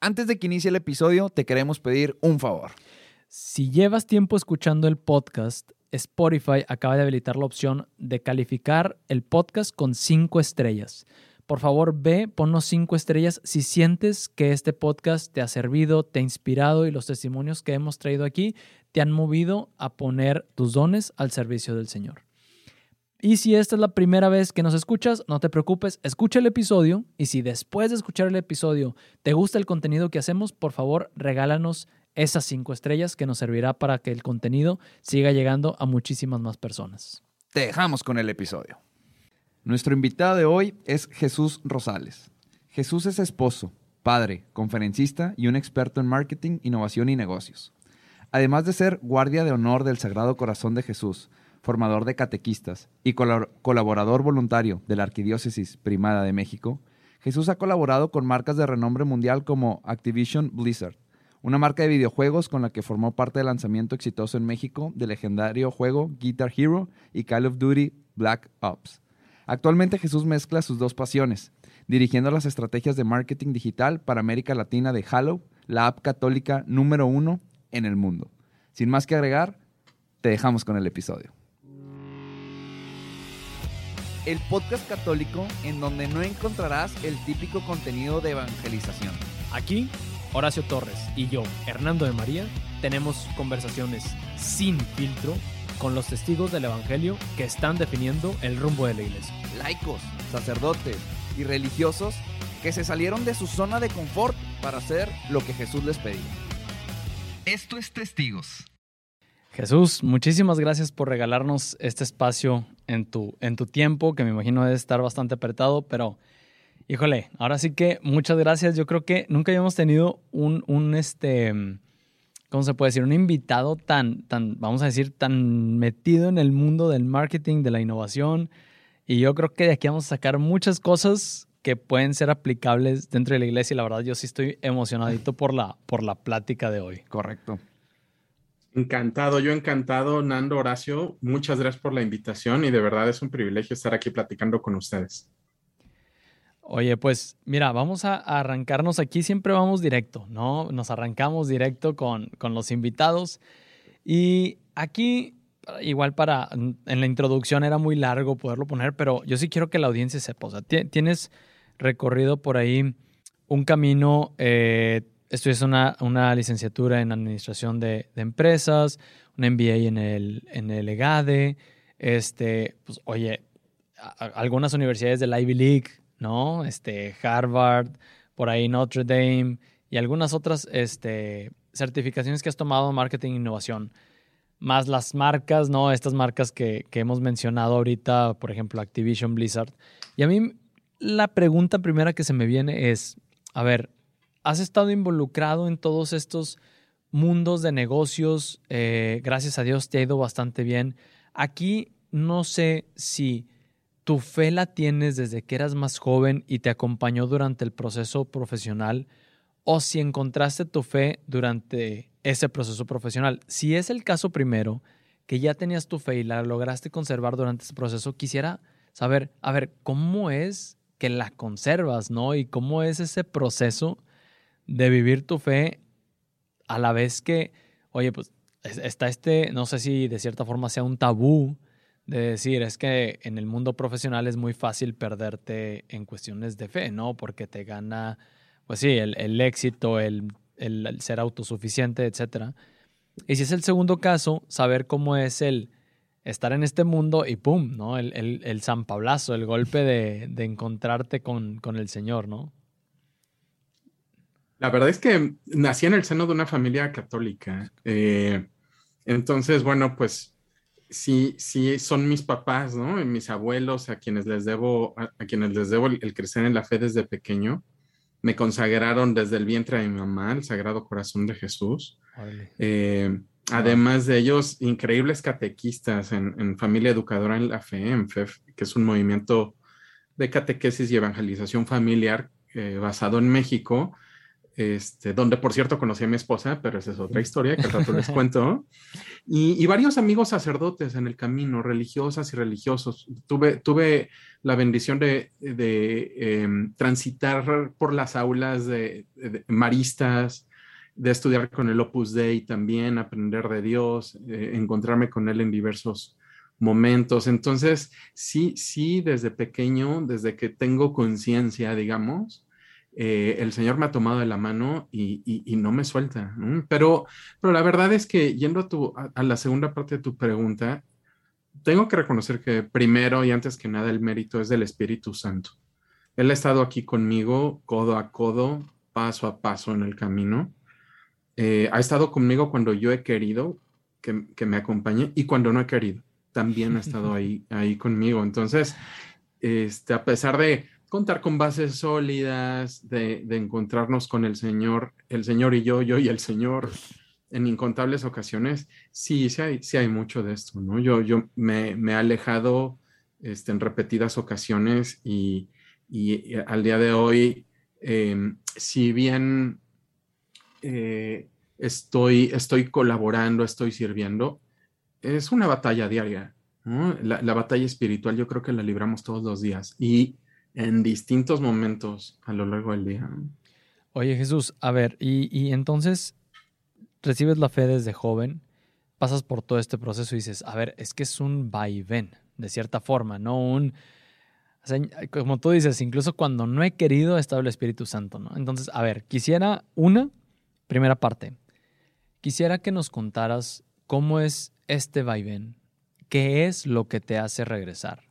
Antes de que inicie el episodio, te queremos pedir un favor. Si llevas tiempo escuchando el podcast, Spotify acaba de habilitar la opción de calificar el podcast con cinco estrellas. Por favor, ve, ponnos cinco estrellas si sientes que este podcast te ha servido, te ha inspirado y los testimonios que hemos traído aquí te han movido a poner tus dones al servicio del Señor. Y si esta es la primera vez que nos escuchas, no te preocupes, escucha el episodio y si después de escuchar el episodio te gusta el contenido que hacemos, por favor regálanos esas cinco estrellas que nos servirá para que el contenido siga llegando a muchísimas más personas. Te dejamos con el episodio. Nuestro invitado de hoy es Jesús Rosales. Jesús es esposo, padre, conferencista y un experto en marketing, innovación y negocios. Además de ser guardia de honor del Sagrado Corazón de Jesús, formador de catequistas y colaborador voluntario de la Arquidiócesis Primada de México, Jesús ha colaborado con marcas de renombre mundial como Activision Blizzard, una marca de videojuegos con la que formó parte del lanzamiento exitoso en México del legendario juego Guitar Hero y Call of Duty Black Ops. Actualmente Jesús mezcla sus dos pasiones, dirigiendo las estrategias de marketing digital para América Latina de Halo, la app católica número uno en el mundo. Sin más que agregar, te dejamos con el episodio. El podcast católico en donde no encontrarás el típico contenido de evangelización. Aquí, Horacio Torres y yo, Hernando de María, tenemos conversaciones sin filtro con los testigos del Evangelio que están definiendo el rumbo de la iglesia. Laicos, sacerdotes y religiosos que se salieron de su zona de confort para hacer lo que Jesús les pedía. Esto es Testigos. Jesús, muchísimas gracias por regalarnos este espacio en tu, en tu tiempo, que me imagino debe estar bastante apretado, pero híjole, ahora sí que muchas gracias. Yo creo que nunca habíamos tenido un, un este, ¿cómo se puede decir? Un invitado tan, tan, vamos a decir, tan metido en el mundo del marketing, de la innovación. Y yo creo que de aquí vamos a sacar muchas cosas que pueden ser aplicables dentro de la iglesia. Y la verdad, yo sí estoy emocionadito por la, por la plática de hoy. Correcto. Encantado, yo encantado, Nando Horacio. Muchas gracias por la invitación y de verdad es un privilegio estar aquí platicando con ustedes. Oye, pues mira, vamos a arrancarnos aquí, siempre vamos directo, ¿no? Nos arrancamos directo con, con los invitados. Y aquí, igual para, en la introducción era muy largo poderlo poner, pero yo sí quiero que la audiencia sepa, o sea, tienes recorrido por ahí un camino, eh, estudias una, una licenciatura en administración de, de, empresas, un MBA en el, en el EGADE, este, pues oye, algunas universidades del Ivy League, ¿no? Este, Harvard, por ahí Notre Dame y algunas otras este, certificaciones que has tomado en marketing e innovación. Más las marcas, ¿no? Estas marcas que, que hemos mencionado ahorita, por ejemplo, Activision Blizzard. Y a mí la pregunta primera que se me viene es, a ver, ¿has estado involucrado en todos estos mundos de negocios? Eh, gracias a Dios te ha ido bastante bien. Aquí no sé si tu fe la tienes desde que eras más joven y te acompañó durante el proceso profesional o si encontraste tu fe durante ese proceso profesional. Si es el caso primero, que ya tenías tu fe y la lograste conservar durante ese proceso, quisiera saber, a ver, ¿cómo es que la conservas, no? Y cómo es ese proceso de vivir tu fe a la vez que, oye, pues está este, no sé si de cierta forma sea un tabú, de decir, es que en el mundo profesional es muy fácil perderte en cuestiones de fe, ¿no? Porque te gana, pues sí, el, el éxito, el, el, ser autosuficiente, etc. Y si es el segundo caso, saber cómo es el estar en este mundo y ¡pum! ¿no? El, el, el zampablazo, el golpe de, de encontrarte con, con, el Señor, ¿no? La verdad es que nací en el seno de una familia católica. Eh, entonces, bueno, pues sí, sí son mis papás, ¿no? mis abuelos a quienes les debo, a, a quienes les debo el, el, crecer en la fe desde pequeño. Me consagraron desde el vientre de mi mamá, el Sagrado Corazón de Jesús. Eh, además de ellos, increíbles catequistas en, en, Familia Educadora en la Fe, en FEF, que es un movimiento de catequesis y evangelización familiar eh, basado en México, este, donde por cierto conocí a mi esposa, pero esa es otra historia que al rato les cuento, y, varios amigos sacerdotes en el camino, religiosas y religiosos. Tuve, tuve la bendición de, em, transitar por las aulas de, maristas, de estudiar con el Opus Dei también, aprender de Dios, eh, encontrarme con Él en diversos momentos. Entonces, sí, sí, desde pequeño, desde que tengo conciencia, digamos, eh, el Señor me ha tomado de la mano y, no me suelta. Pero, pero la verdad es que yendo a, tu, a, la segunda parte de tu pregunta, tengo que reconocer que primero y antes que nada el mérito es del Espíritu Santo. Él ha estado aquí conmigo codo a codo, paso a paso en el camino. Eh, ha estado conmigo cuando yo he querido que, que, me acompañe y cuando no he querido. También ha estado ahí, ahí conmigo. Entonces, este, a pesar de contar con bases sólidas, de, encontrarnos con el Señor, el Señor y yo, yo y el Señor en incontables ocasiones, sí, sí hay, mucho de esto, ¿no? Yo, yo me, he alejado este, en repetidas ocasiones y, al día de hoy, em, si bien eh, estoy, estoy colaborando, estoy sirviendo, es una batalla diaria. La, la batalla espiritual yo creo que la libramos todos los días y en distintos momentos a lo largo del día. Oye Jesús, a ver, y, entonces recibes la fe desde joven, pasas por todo este proceso y dices, a ver, es que es un vaivén, de cierta forma, no un... como tú dices, incluso cuando no he querido, está el Espíritu Santo, ¿no? Entonces, a ver, quisiera una, primera parte, quisiera que nos contaras cómo es este vaivén, qué es lo que te hace regresar.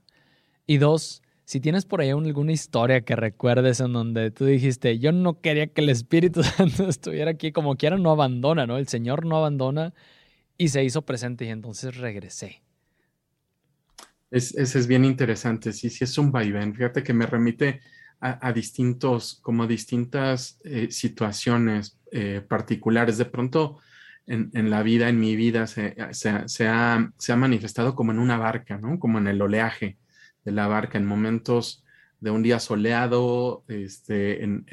Y dos, si tienes por ahí alguna historia que recuerdes en donde tú dijiste, yo no quería que el Espíritu Santo estuviera aquí, como quiera no abandona, ¿no? El Señor no abandona y se hizo presente y entonces regresé. Es, ese es bien interesante, sí, sí, es un vaivén. Fíjate que me remite a, distintos, como distintas eh, situaciones eh, particulares. De pronto, en, la vida, en mi vida, se, se, ha, se ha manifestado como en una barca, ¿no? Como en el oleaje de la barca en momentos de un día soleado, este, en,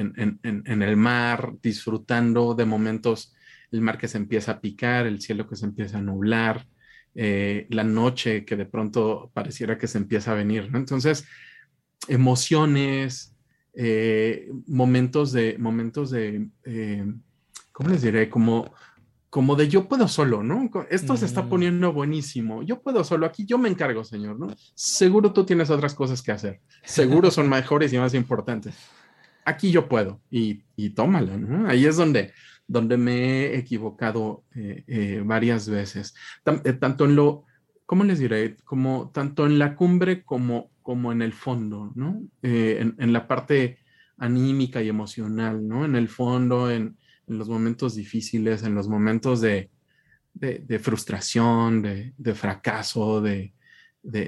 el mar, disfrutando de momentos, el mar que se empieza a picar, el cielo que se empieza a nublar, eh, la noche que de pronto pareciera que se empieza a venir, Entonces, emociones, eh, momentos de, momentos de, eh, ¿cómo les diré? Como como de yo puedo solo, ¿no? Esto se está mm. poniendo buenísimo. Yo puedo solo, aquí yo me encargo, Señor, ¿no? Seguro tú tienes otras cosas que hacer. Seguro son mejores y más importantes. Aquí yo puedo y, y tómala, ¿no? Ahí es donde, donde me he equivocado eh, eh, varias veces. Eh, tanto en lo, ¿cómo les diré? Como tanto en la cumbre como, como en el fondo, ¿no? En, en, la parte anímica y emocional, ¿no? En el fondo, en, en los momentos difíciles, en los momentos de, frustración, de, fracaso, de,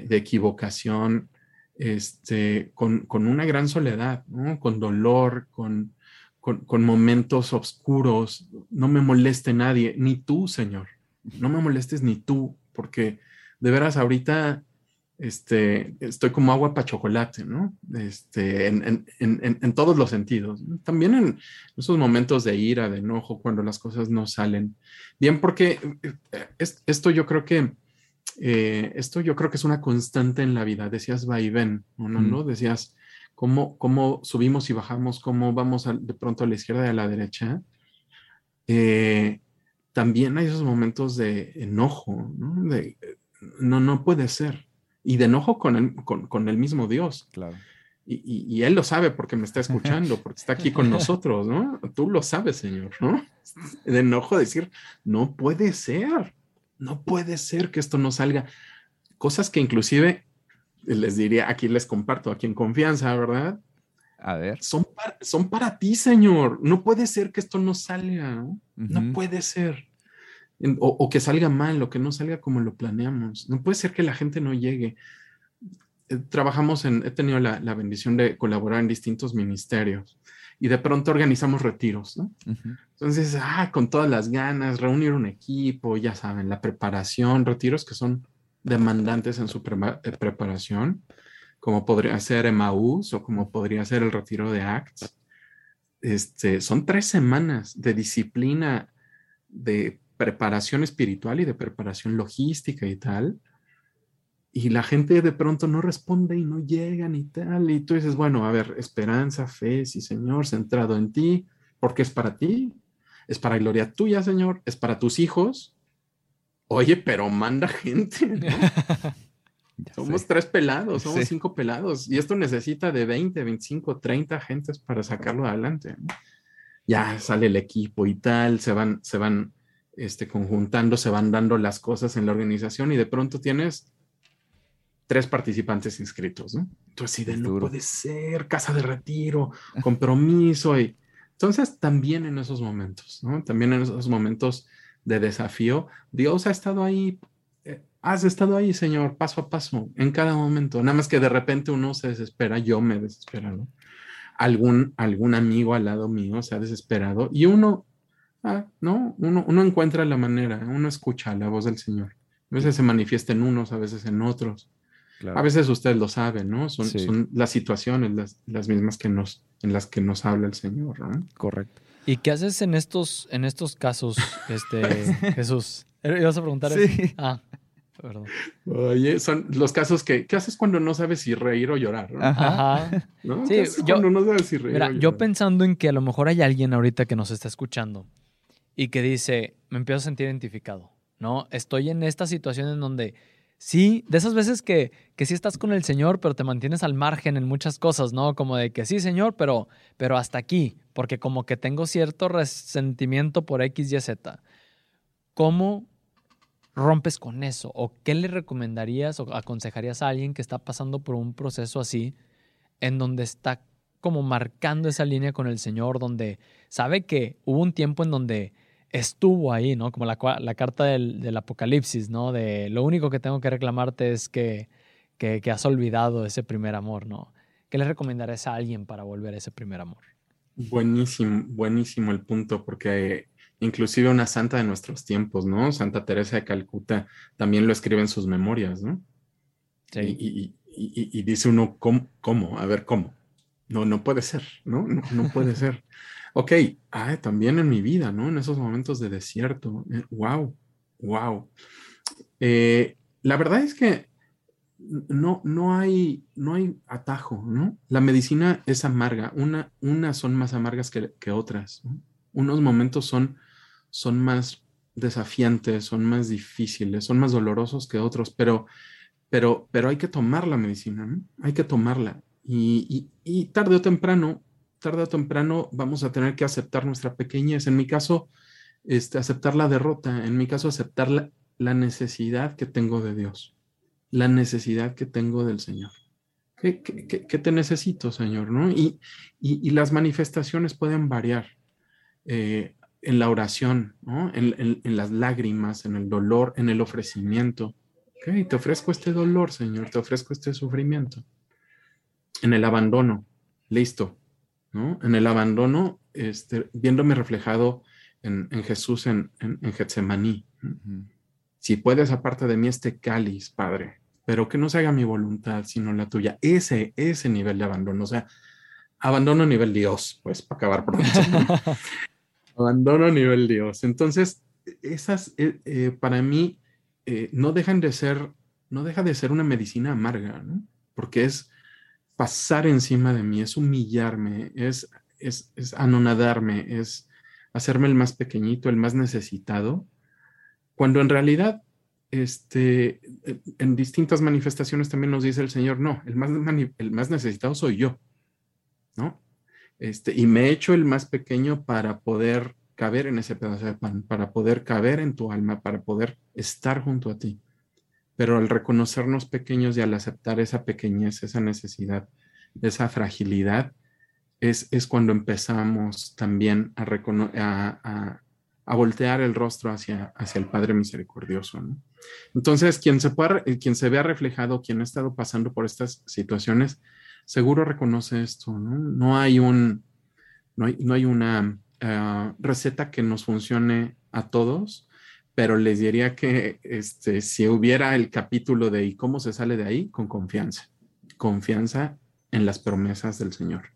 equivocación, este, con, una gran soledad, con dolor, con, con, momentos oscuros. No me moleste nadie, ni tú, Señor. No me molestes ni tú, porque de veras ahorita este, estoy como agua para chocolate, ¿no? Este, en, todos los sentidos. También en esos momentos de ira, de enojo, cuando las cosas no salen bien, porque eh, esto yo creo que, eh, esto yo creo que es una constante en la vida. Decías va y ven, ¿no? ¿no? Decías cómo, cómo subimos y bajamos, cómo vamos de pronto a la izquierda y a la derecha. Eh, también hay esos momentos de enojo, ¿no? De, no, no puede ser y de enojo con el, con, el mismo Dios. Claro. Y, y, Él lo sabe porque me está escuchando, porque está aquí con nosotros, ¿no? Tú lo sabes, Señor, ¿no? De enojo decir, no puede ser, no puede ser que esto no salga. Cosas que inclusive les diría, aquí les comparto, aquí en confianza, ¿verdad? A ver. Son para, son para ti, Señor. No puede ser que esto no salga, ¿no? No puede ser o, que salga mal o que no salga como lo planeamos. No puede ser que la gente no llegue. Eh, trabajamos en, he tenido la, bendición de colaborar en distintos ministerios y de pronto organizamos retiros, ¿no? Entonces, ah, con todas las ganas, reunir un equipo, ya saben, la preparación, retiros que son demandantes en su eh, preparación, como podría ser Emmaús o como podría ser el retiro de Acts. este, son tres semanas de disciplina, de preparación espiritual y de preparación logística y tal. Y la gente de pronto no responde y no llegan y tal. Y tú dices, bueno, a ver, esperanza, fe, sí, Señor, centrado en ti, porque es para ti, es para gloria tuya, Señor, es para tus hijos. Oye, pero manda gente. ¿no? somos tres pelados, somos cinco pelados. Y esto necesita de 20, 25, 30 gentes para sacarlo adelante. Ya sale el equipo y tal, se van, se van este, conjuntando, se van dando las cosas en la organización y de pronto tienes tres participantes inscritos, ¿no? Entonces, sí, de no puede ser, casa de retiro, compromiso. Y... Entonces, también en esos momentos, ¿no? También en esos momentos de desafío, Dios ha estado ahí, eh, has estado ahí, Señor, paso a paso, en cada momento. Nada más que de repente uno se desespera, yo me desespero, ¿no? Algún, algún amigo al lado mío se ha desesperado y uno Ah, no, uno, uno encuentra la manera, uno escucha la voz del Señor. A veces se manifiesta en unos, a veces en otros. A veces usted lo sabe, ¿no? Son, son las situaciones las, las, mismas que nos, en las que nos habla el Señor, ¿no? Correcto. ¿Y qué haces en estos, en estos casos, este, Jesús? ¿Ibas a preguntar sí. Ah, perdón. Oye, son los casos que, ¿qué haces cuando no sabes si reír o llorar? ¿no? Ajá. ¿No? Sí, yo, cuando no sabes si reír mira, yo pensando en que a lo mejor hay alguien ahorita que nos está escuchando y que dice, me empiezo a sentir identificado, ¿no? Estoy en esta situación en donde sí, de esas veces que, que sí estás con el Señor, pero te mantienes al margen en muchas cosas, ¿no? Como de que sí, Señor, pero, pero hasta aquí, porque como que tengo cierto resentimiento por X, Y, Z. ¿Cómo rompes con eso? ¿O qué le recomendarías o aconsejarías a alguien que está pasando por un proceso así, en donde está como marcando esa línea con el Señor, donde sabe que hubo un tiempo en donde estuvo ahí, ¿no? Como la, la carta del, Apocalipsis, ¿no? De lo único que tengo que reclamarte es que, que, has olvidado ese primer amor, ¿no? ¿Qué le recomendarías a alguien para volver a ese primer amor? Buenísimo, buenísimo el punto, porque inclusive una santa de nuestros tiempos, ¿no? Santa Teresa de Calcuta también lo escribe en sus memorias, ¿no? Sí. Y, y, dice uno, ¿cómo, ¿cómo? A ver, ¿cómo? No, no puede ser, ¿no? No, no puede ser. Ok, ah, también en mi vida, ¿no? En esos momentos de desierto. wow, eh, wow. Eh, la verdad es que no, no, hay, no hay atajo, ¿no? La medicina es amarga, una, unas son más amargas que, otras. Unos momentos son, son más desafiantes, son más difíciles, son más dolorosos que otros, pero, pero, pero hay que tomar la medicina, ¿no? Hay que tomarla. Y, y tarde o temprano tarde o temprano vamos a tener que aceptar nuestra pequeñez. En mi caso, este, aceptar la derrota. En mi caso, aceptar la, necesidad que tengo de Dios, la necesidad que tengo del Señor. ¿Qué, te necesito, Señor? ¿no? Y, y, las manifestaciones pueden variar eh, en la oración, ¿no? en, en, las lágrimas, en el dolor, en el ofrecimiento. Okay, te ofrezco este dolor, Señor, te ofrezco este sufrimiento. En el abandono, listo, en el abandono, este, viéndome reflejado en, Jesús en, en, Getsemaní. Si puedes, aparte de mí, este cáliz, Padre, pero que no se haga mi voluntad, sino la tuya. Ese, ese nivel de abandono, o sea, abandono a nivel Dios, pues, para acabar pronto. abandono a nivel Dios. Entonces, esas, eh, eh, para mí, eh, no dejan de ser, no deja de ser una medicina amarga, ¿no? Porque es, pasar encima de mí, es humillarme, es, es, anonadarme, es hacerme el más pequeñito, el más necesitado, cuando en realidad este, en distintas manifestaciones también nos dice el Señor, no, el más, el más necesitado soy yo, ¿no? Este, y me he hecho el más pequeño para poder caber en ese pedazo de pan, para poder caber en tu alma, para poder estar junto a ti. Pero al reconocernos pequeños y al aceptar esa pequeñez, esa necesidad, esa fragilidad, es, es cuando empezamos también a, a, voltear el rostro hacia, hacia el Padre Misericordioso. Entonces, quien se, pueda, quien se vea reflejado, quien ha estado pasando por estas situaciones, seguro reconoce esto. No, hay, un, no hay, no hay una eh, receta que nos funcione a todos, pero les diría que este, si hubiera el capítulo de ¿y cómo se sale de ahí? Con confianza. Confianza en las promesas del Señor.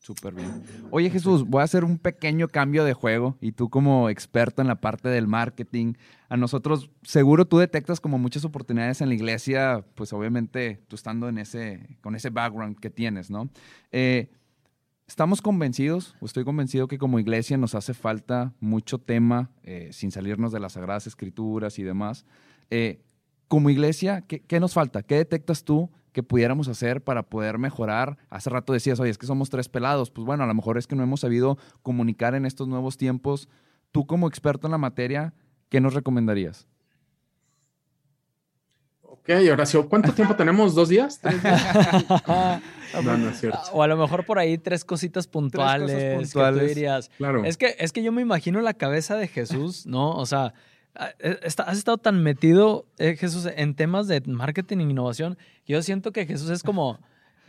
Súper bien. Oye Jesús, voy a hacer un pequeño cambio de juego y tú como experto en la parte del marketing, a nosotros seguro tú detectas como muchas oportunidades en la iglesia, pues obviamente tú estando en ese, con ese background que tienes, ¿no? Eh, estamos convencidos, estoy convencido que como iglesia nos hace falta mucho tema, eh, sin salirnos de las Sagradas Escrituras y demás. Eh, como iglesia, ¿qué, ¿qué, nos falta? ¿Qué detectas tú que pudiéramos hacer para poder mejorar? Hace rato decías, oye, es que somos tres pelados. Pues bueno, a lo mejor es que no hemos sabido comunicar en estos nuevos tiempos. Tú como experto en la materia, ¿qué nos recomendarías? Ok, Horacio, ¿cuánto tiempo tenemos? ¿Dos días? ¿Tres días? no, no es cierto. O a lo mejor por ahí tres cositas puntuales, tres cosas puntuales. que tú dirías. Claro. Es que, es que yo me imagino la cabeza de Jesús, ¿no? O sea, Ah, eh, has estado tan metido, eh, Jesús, en temas de marketing e innovación, que yo siento que Jesús es como,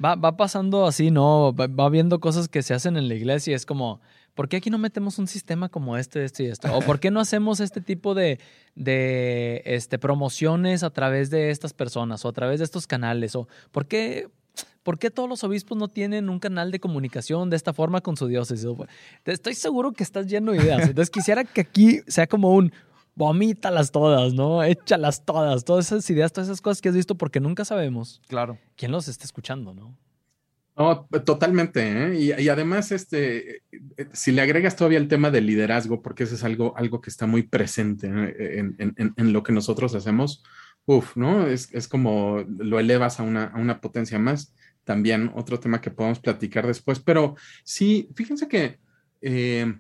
va, va pasando así, ¿no? Va, viendo cosas que se hacen en la iglesia y es como, ¿por qué aquí no metemos un sistema como este, este y esto? ¿O por qué no hacemos este tipo de, de este, promociones a través de estas personas o a través de estos canales? ¿O por qué, ¿Por qué todos los obispos no tienen un canal de comunicación de esta forma con su diócesis? Estoy seguro que estás lleno de ideas. Entonces quisiera que aquí sea como un, vomítalas todas, ¿no? Échalas todas, todas esas ideas, todas esas cosas que has visto, porque nunca sabemos. Claro. ¿Quién los está escuchando, no? No, totalmente. ¿eh? Y, además, este, si le agregas todavía el tema del liderazgo, porque eso es algo, algo que está muy presente en, lo que nosotros hacemos, uff, ¿no? Es, como lo elevas a una, a una, potencia más. También otro tema que podemos platicar después. Pero sí, fíjense que eh,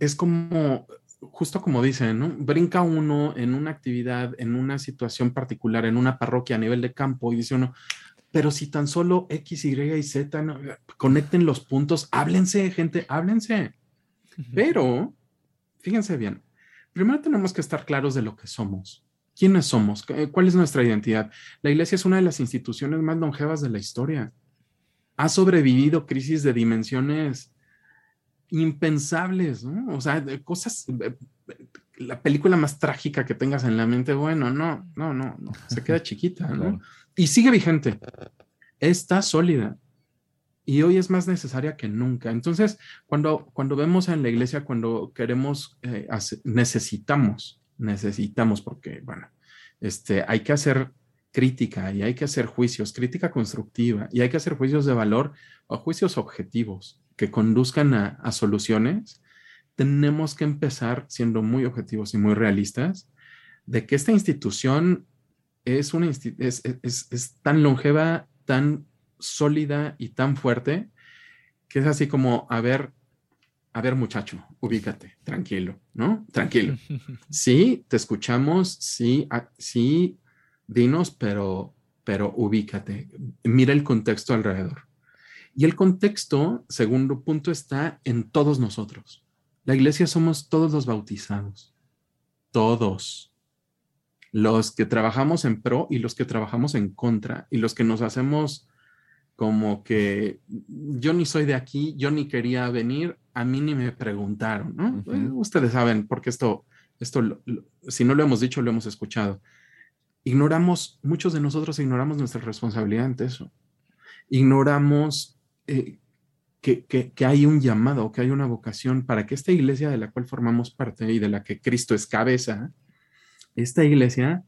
es, como, justo como dicen, ¿no? Brinca uno en una actividad, en una situación particular, en una parroquia a nivel de campo y dice uno, pero si tan solo X, Y y Z conecten los puntos, háblense, gente, háblense. Pero, fíjense bien, primero tenemos que estar claros de lo que somos. ¿Quiénes somos? ¿Cuál es nuestra identidad? La iglesia es una de las instituciones más longevas de la historia. Ha sobrevivido crisis de dimensiones impensables, ¿no? O sea, cosas, eh, la película más trágica que tengas en la mente, bueno, no, no, no, no, se queda chiquita, ¿no? Y sigue vigente, está sólida y hoy es más necesaria que nunca. Entonces, cuando, cuando vemos en la iglesia, cuando queremos, eh, necesitamos, necesitamos, porque, bueno, este, hay que hacer crítica y hay que hacer juicios, crítica constructiva y hay que hacer juicios de valor o juicios objetivos que conduzcan a, soluciones, tenemos que empezar siendo muy objetivos y muy realistas de que esta institución es, una es, es, tan longeva, tan sólida y tan fuerte que es así como, a ver, a ver muchacho, ubícate, tranquilo, ¿no? Tranquilo. Sí, te escuchamos, sí, sí, dinos, pero, pero ubícate, mira el contexto alrededor. Y el contexto, segundo punto, está en todos nosotros. La iglesia somos todos los bautizados. Todos. Los que trabajamos en pro y los que trabajamos en contra y los que nos hacemos como que yo ni soy de aquí, yo ni quería venir, a mí ni me preguntaron, ¿no? ustedes saben, porque esto, esto, si no lo hemos dicho, lo hemos escuchado. Ignoramos, muchos de nosotros ignoramos nuestra responsabilidad ante eso. Ignoramos eh, que, hay un llamado, que hay una vocación para que esta iglesia de la cual formamos parte y de la que Cristo es cabeza, esta iglesia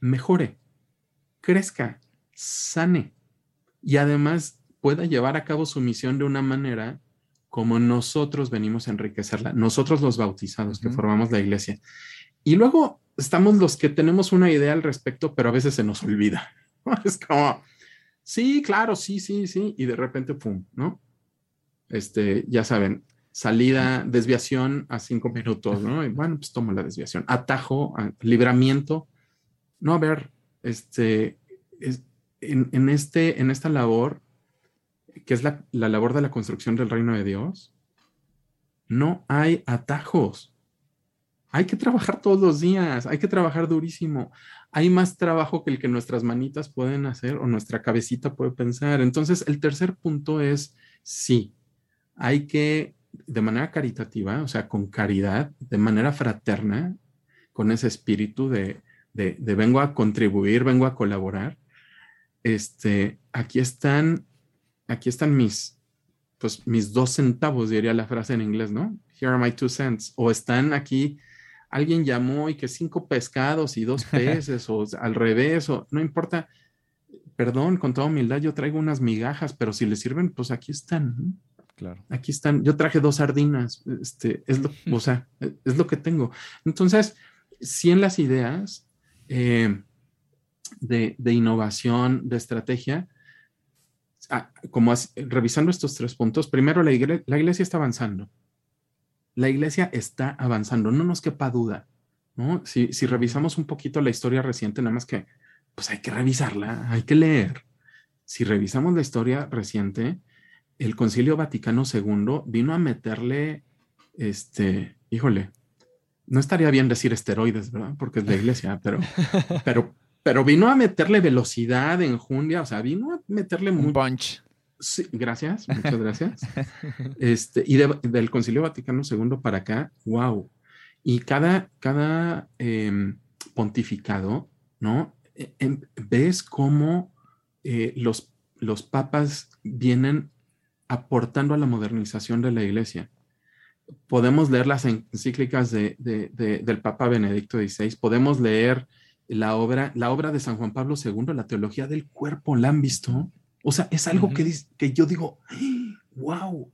mejore, crezca, sane y además pueda llevar a cabo su misión de una manera como nosotros venimos a enriquecerla, nosotros los bautizados que formamos la iglesia. Y luego estamos los que tenemos una idea al respecto, pero a veces se nos olvida. Es como, Sí, claro, sí, sí, sí. Y de repente, pum, ¿no? Este, ya saben, salida, desviación a cinco minutos, ¿no? Y bueno, pues toma la desviación. Atajo, libramiento. No, a ver, este, en, este, en esta labor, que es la, la labor de la construcción del reino de Dios, no hay atajos. Hay que trabajar todos los días, hay que trabajar durísimo hay más trabajo que el que nuestras manitas pueden hacer o nuestra cabecita puede pensar. Entonces, el tercer punto es, sí, hay que, de manera caritativa, o sea, con caridad, de manera fraterna, con ese espíritu de, de, vengo a contribuir, vengo a colaborar, este, aquí están aquí están mis, pues mis dos centavos, diría la frase en inglés, ¿no? Here are my two cents. O están aquí, alguien llamó y que cinco pescados y dos peces, o al revés, o no importa. Perdón, con toda humildad, yo traigo unas migajas, pero si les sirven, pues aquí están. Claro. Aquí están. Yo traje dos sardinas. Este, es lo, o sea, es lo que tengo. Entonces, si en las ideas eh, de, de, innovación, de estrategia, ah, como revisando estos tres puntos, primero la iglesia, la iglesia está avanzando. La iglesia está avanzando, no nos quepa duda. ¿no? Si, si revisamos un poquito la historia reciente, nada más que, pues hay que revisarla, hay que leer. Si revisamos la historia reciente, el Concilio Vaticano II vino a meterle, este, híjole, no estaría bien decir esteroides, ¿verdad? Porque es la iglesia, pero, pero, pero vino a meterle velocidad, enjundia, o sea, vino a meterle un punch. Sí, gracias, muchas gracias. Este, y del Concilio Vaticano II para acá, wow. Y cada, cada em, pontificado, ¿no? E, em, ves cómo eh, los, los papas vienen aportando a la modernización de la iglesia. Podemos leer las encíclicas de, del Papa Benedicto XVI, podemos leer la obra, la obra de San Juan Pablo II, la teología del cuerpo, ¿la han visto? O sea, es algo que, que yo digo, wow,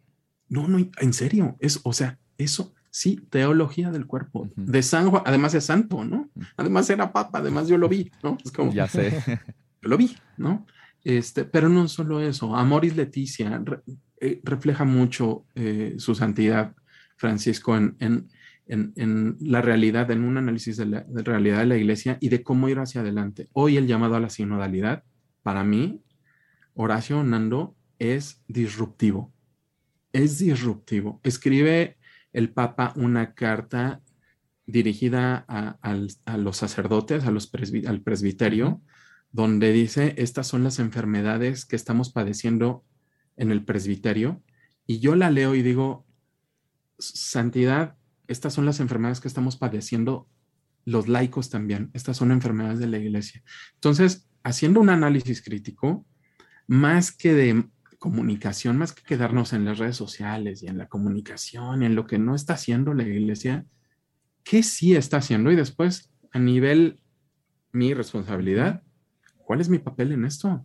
no, no, en serio, es, o sea, eso, sí, teología del cuerpo, de San Juan, además es santo, ¿no? Además era papa, además yo lo vi, ¿no? Es como, ya sé. Yo lo vi, ¿no? Este, pero no solo eso, Amoris Leticia eh, refleja mucho eh, su santidad, Francisco, en, en, en, la realidad, en un análisis de la realidad de la iglesia y de cómo ir hacia adelante. Hoy el llamado a la sinodalidad, para mí, Horacio Nando, es disruptivo. Es disruptivo. Escribe el Papa una carta dirigida a, a, los sacerdotes, a los al presbiterio, donde dice, estas son las enfermedades que estamos padeciendo en el presbiterio. Y yo la leo y digo, santidad, estas son las enfermedades que estamos padeciendo los laicos también. Estas son enfermedades de la iglesia. Entonces, haciendo un análisis crítico, más que de comunicación, más que quedarnos en las redes sociales y en la comunicación, en lo que no está haciendo la iglesia, ¿qué sí está haciendo? Y después, a nivel mi responsabilidad, ¿cuál es mi papel en esto?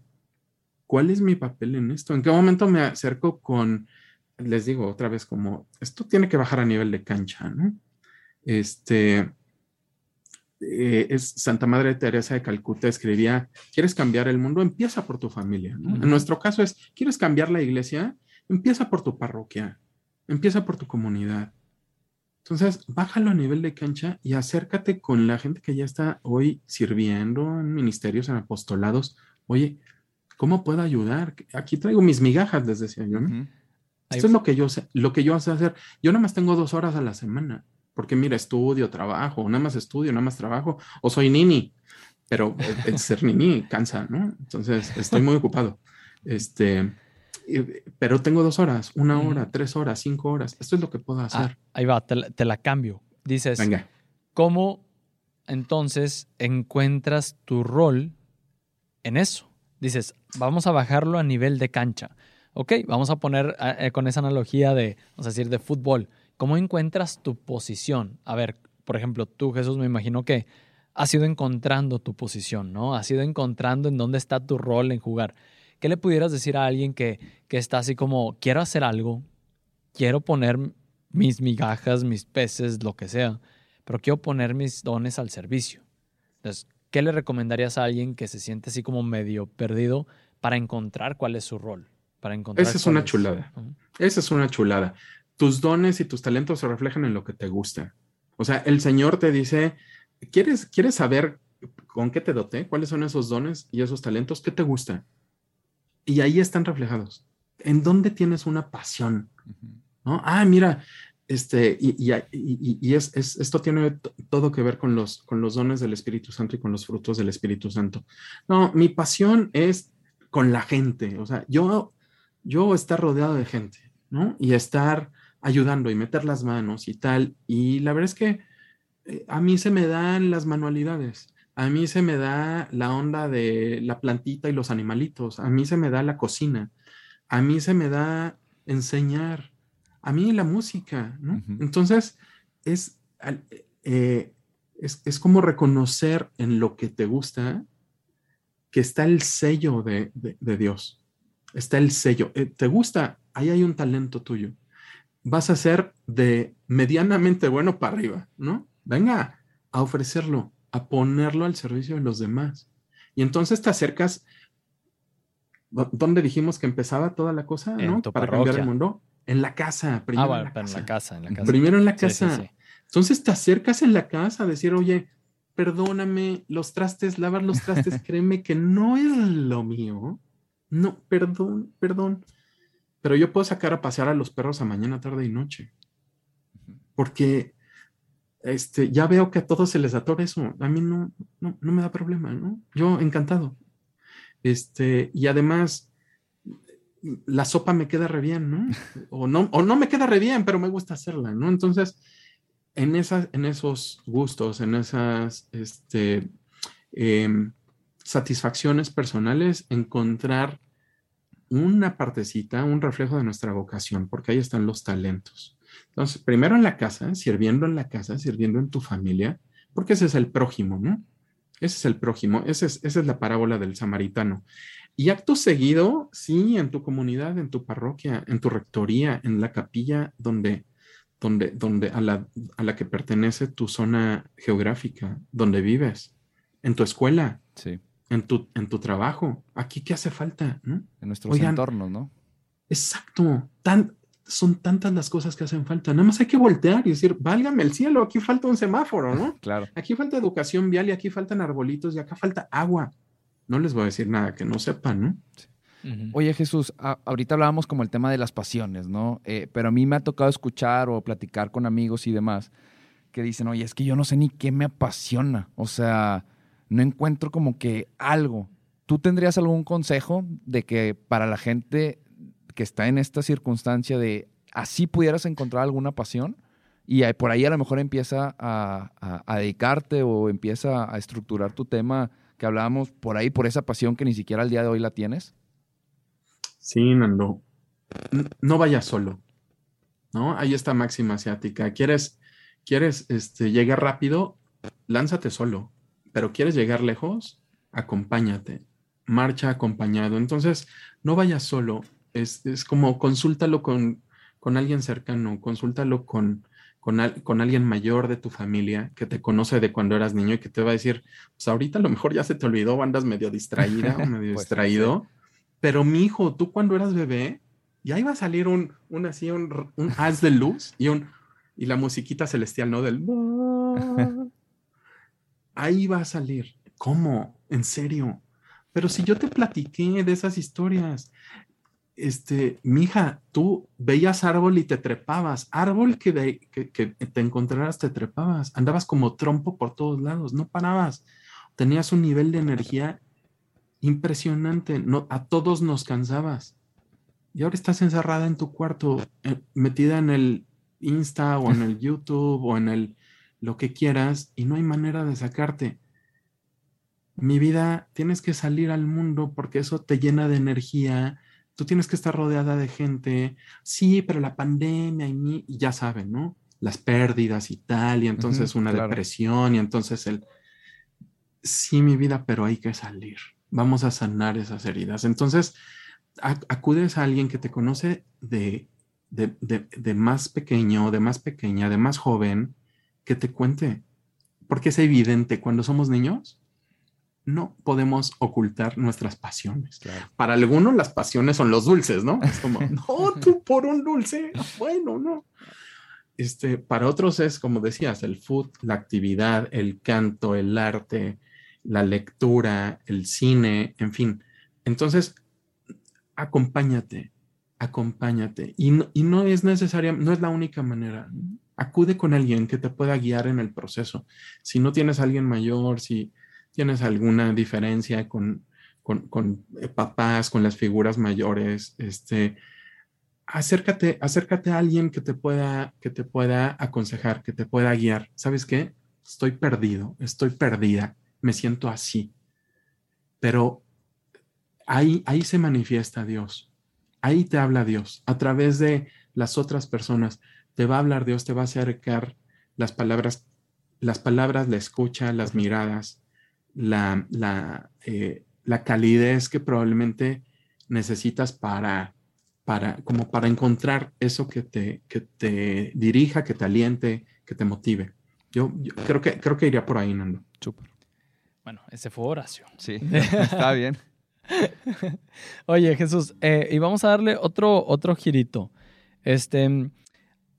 ¿Cuál es mi papel en esto? ¿En qué momento me acerco con, les digo otra vez, como, esto tiene que bajar a nivel de cancha, ¿no? Este, eh, es Santa Madre Teresa de Calcuta escribía, ¿quieres cambiar el mundo? Empieza por tu familia. En nuestro caso es, ¿quieres cambiar la iglesia? Empieza por tu parroquia, empieza por tu comunidad, entonces, bájalo a nivel de cancha y acércate con la gente que ya está hoy sirviendo en ministerios, en apostolados. Oye, ¿cómo puedo ayudar? Aquí traigo mis migajas, les decía yo. Esto es lo que yo sé, lo que yo sé hacer. Yo nada más tengo dos horas a la semana, porque mira, estudio, trabajo, nada más estudio, nada más trabajo, o soy nini, pero el ser nini cansa, ¿no? Entonces, estoy muy ocupado. Este, pero tengo dos horas, una hora, tres horas, cinco horas. Esto es lo que puedo ah, hacer. ahí va, te la, cambio. Dices, Venga. ¿cómo entonces encuentras tu rol en eso? Dices, vamos a bajarlo a nivel de cancha. Ok, vamos a poner eh, con esa analogía de, vamos a decir, de fútbol. ¿Cómo encuentras tu posición? A ver, por ejemplo, tú, Jesús, me imagino que has ido encontrando tu posición, ¿no? Has ido encontrando en dónde está tu rol en jugar. ¿Qué le pudieras decir a alguien que, que está así como, quiero hacer algo, quiero poner mis migajas, mis peces, lo que sea, pero quiero poner mis dones al servicio? Entonces, ¿qué le recomendarías a alguien que se siente así como medio perdido para encontrar cuál es su rol? Para encontrar Esa es una chulada. Esa es una chulada. Tus dones y tus talentos se reflejan en lo que te gusta. O sea, el Señor te dice, ¿quieres, ¿quieres saber con qué te doté? ¿Cuáles son esos dones y esos talentos? ¿Qué te gusta? Y ahí están reflejados. ¿En dónde tienes una pasión? ¿No? Ah, mira, este, y, y, es, esto tiene todo que ver con los, con los dones del Espíritu Santo y con los frutos del Espíritu Santo. No, mi pasión es con la gente, o sea, yo, yo estar rodeado de gente, ¿no? Y estar ayudando y meter las manos y tal. Y la verdad es que eh, a mí se me dan las manualidades. A mí se me da la onda de la plantita y los animalitos. A mí se me da la cocina. a mí se me da enseñar, a mí la música, ¿no? Entonces, es, eh, es, es, como reconocer en lo que te gusta que está el sello de, de, Dios, está el sello. Eh, ¿Te gusta? Ahí hay un talento tuyo. Vas a ser de medianamente bueno para arriba, ¿no? Venga a ofrecerlo, a ponerlo al servicio de los demás. Y entonces te acercas ¿Dónde dijimos que empezaba toda la cosa, ¿no? Para cambiar el mundo. En la casa, primero. Ah, en, la casa. en la casa. Primero en la casa. Entonces te acercas en la casa a decir, oye, perdóname, los trastes, lavar los trastes, créeme que no es lo mío. No, perdón, perdón. Pero yo puedo sacar a pasear a los perros a mañana, tarde y noche. Porque este, ya veo que a todos se les atora eso. A mí no, no, me da problema, ¿no? Yo encantado. Este, y además, la sopa me queda re bien, ¿no? O no, o no me queda re bien, pero me gusta hacerla, ¿no? Entonces, en, esas, en esos gustos, en esas este, em, satisfacciones personales, encontrar una partecita, un reflejo de nuestra vocación, porque ahí están los talentos. Entonces, primero en la casa, sirviendo en la casa, sirviendo en tu familia, porque ese es el prójimo, ¿no? Ese es el prójimo, esa es, la parábola del samaritano. Y acto seguido, sí, en tu comunidad, en tu parroquia, en tu rectoría, en la capilla donde, donde, donde a, la, a la que pertenece tu zona geográfica, donde vives, en tu escuela, sí. en, tu, en tu trabajo. Aquí, ¿qué hace falta? En nuestros entornos, ¿no? Exacto. Tan, son tantas las cosas que hacen falta. Nada más hay que voltear y decir, válgame el cielo, aquí falta un semáforo, ¿no? Claro. Aquí falta educación vial y aquí faltan arbolitos y acá falta agua. No les voy a decir nada que no sepan, ¿no? Oye Jesús, ahorita hablábamos como el tema de las pasiones, ¿no? Eh, pero a mí me ha tocado escuchar o platicar con amigos y demás que dicen, oye, es que yo no sé ni qué me apasiona. O sea, no encuentro como que algo. ¿Tú tendrías algún consejo de que para la gente que está en esta circunstancia de así pudieras encontrar alguna pasión y por ahí a lo mejor empieza a, dedicarte o empieza a estructurar tu tema que hablábamos por ahí, por esa pasión que ni siquiera al día de hoy la tienes? Sí, Nando. No vayas solo, ¿no? Hay esta máxima asiática. ¿Quieres, quieres este, llegar rápido? Lánzate solo. Pero ¿quieres llegar lejos? Acompáñate. Marcha acompañado. Entonces, no vayas solo es, como consúltalo con, con, alguien cercano, consúltalo con, con, con, alguien mayor de tu familia que te conoce de cuando eras niño y que te va a decir, pues ahorita a lo mejor ya se te olvidó, andas medio distraída o medio pues distraído, pero mi hijo, tú cuando eras bebé, ya iba a salir un, un así, un, un haz de luz y un, y la musiquita celestial, ¿no? Del... Ahí va a salir. ¿Cómo? ¿En serio? Pero si yo te platiqué de esas historias, este, mija, tú veías árbol y te trepabas, árbol que, de, que, te encontraras te trepabas, andabas como trompo por todos lados, no parabas, tenías un nivel de energía impresionante, no, a todos nos cansabas. Y ahora estás encerrada en tu cuarto, eh, metida en el Insta o en el YouTube o en el lo que quieras y no hay manera de sacarte. Mi vida, tienes que salir al mundo porque eso te llena de energía, tú tienes que estar rodeada de gente, sí, pero la pandemia y, ya saben, ¿no? Las pérdidas y tal, y entonces una depresión, y entonces el, sí, mi vida, pero hay que salir, vamos a sanar esas heridas. Entonces, acudes a alguien que te conoce de, de, de más pequeño, de más pequeña, de más joven, que te cuente, porque es evidente, cuando somos niños, no podemos ocultar nuestras pasiones. Para algunos las pasiones son los dulces, ¿no? Es como, no, tú por un dulce, bueno, no. Este, para otros es, como decías, el food, la actividad, el canto, el arte, la lectura, el cine, en fin. Entonces, acompáñate, acompáñate. Y no, y no es necesaria, no es la única manera. Acude con alguien que te pueda guiar en el proceso. Si no tienes a alguien mayor, si tienes alguna diferencia con, con, eh, papás, con las figuras mayores, este, acércate, acércate a alguien que te pueda, que te pueda aconsejar, que te pueda guiar. ¿Sabes qué? Estoy perdido, estoy perdida, me siento así. Pero ahí, ahí se manifiesta Dios. Ahí te habla Dios, a través de las otras personas. Te va a hablar Dios, te va a acercar las palabras, las palabras, la escucha, las miradas, la, la, eh, la calidez que probablemente necesitas para, para, como para encontrar eso que te, que te dirija, que te aliente, que te motive. Yo, creo, que, creo que iría por ahí, Nando. Súper. Bueno, ese fue Horacio. Sí, está bien. Oye, Jesús, eh, y vamos a darle otro, otro girito. Este,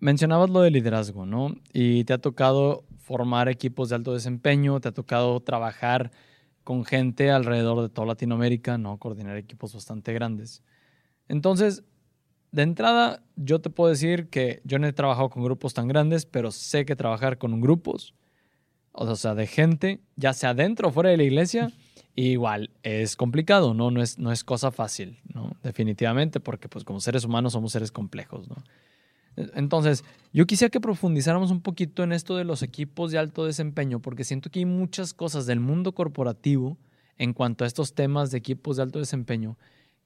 mencionabas lo de liderazgo, ¿no? Y te ha tocado formar equipos de alto desempeño, te ha tocado trabajar con gente alrededor de toda Latinoamérica, ¿no? Coordinar equipos bastante grandes. Entonces, de entrada, yo te puedo decir que yo no he trabajado con grupos tan grandes, pero sé que trabajar con grupos, o sea, de gente, ya sea dentro o fuera de la iglesia, igual es complicado, ¿no? No es, no es cosa fácil, ¿no? Definitivamente, porque pues como seres humanos somos seres complejos, ¿no? Entonces, yo quisiera que profundizáramos un poquito en esto de los equipos de alto desempeño, porque siento que hay muchas cosas del mundo corporativo en cuanto a estos temas de equipos de alto desempeño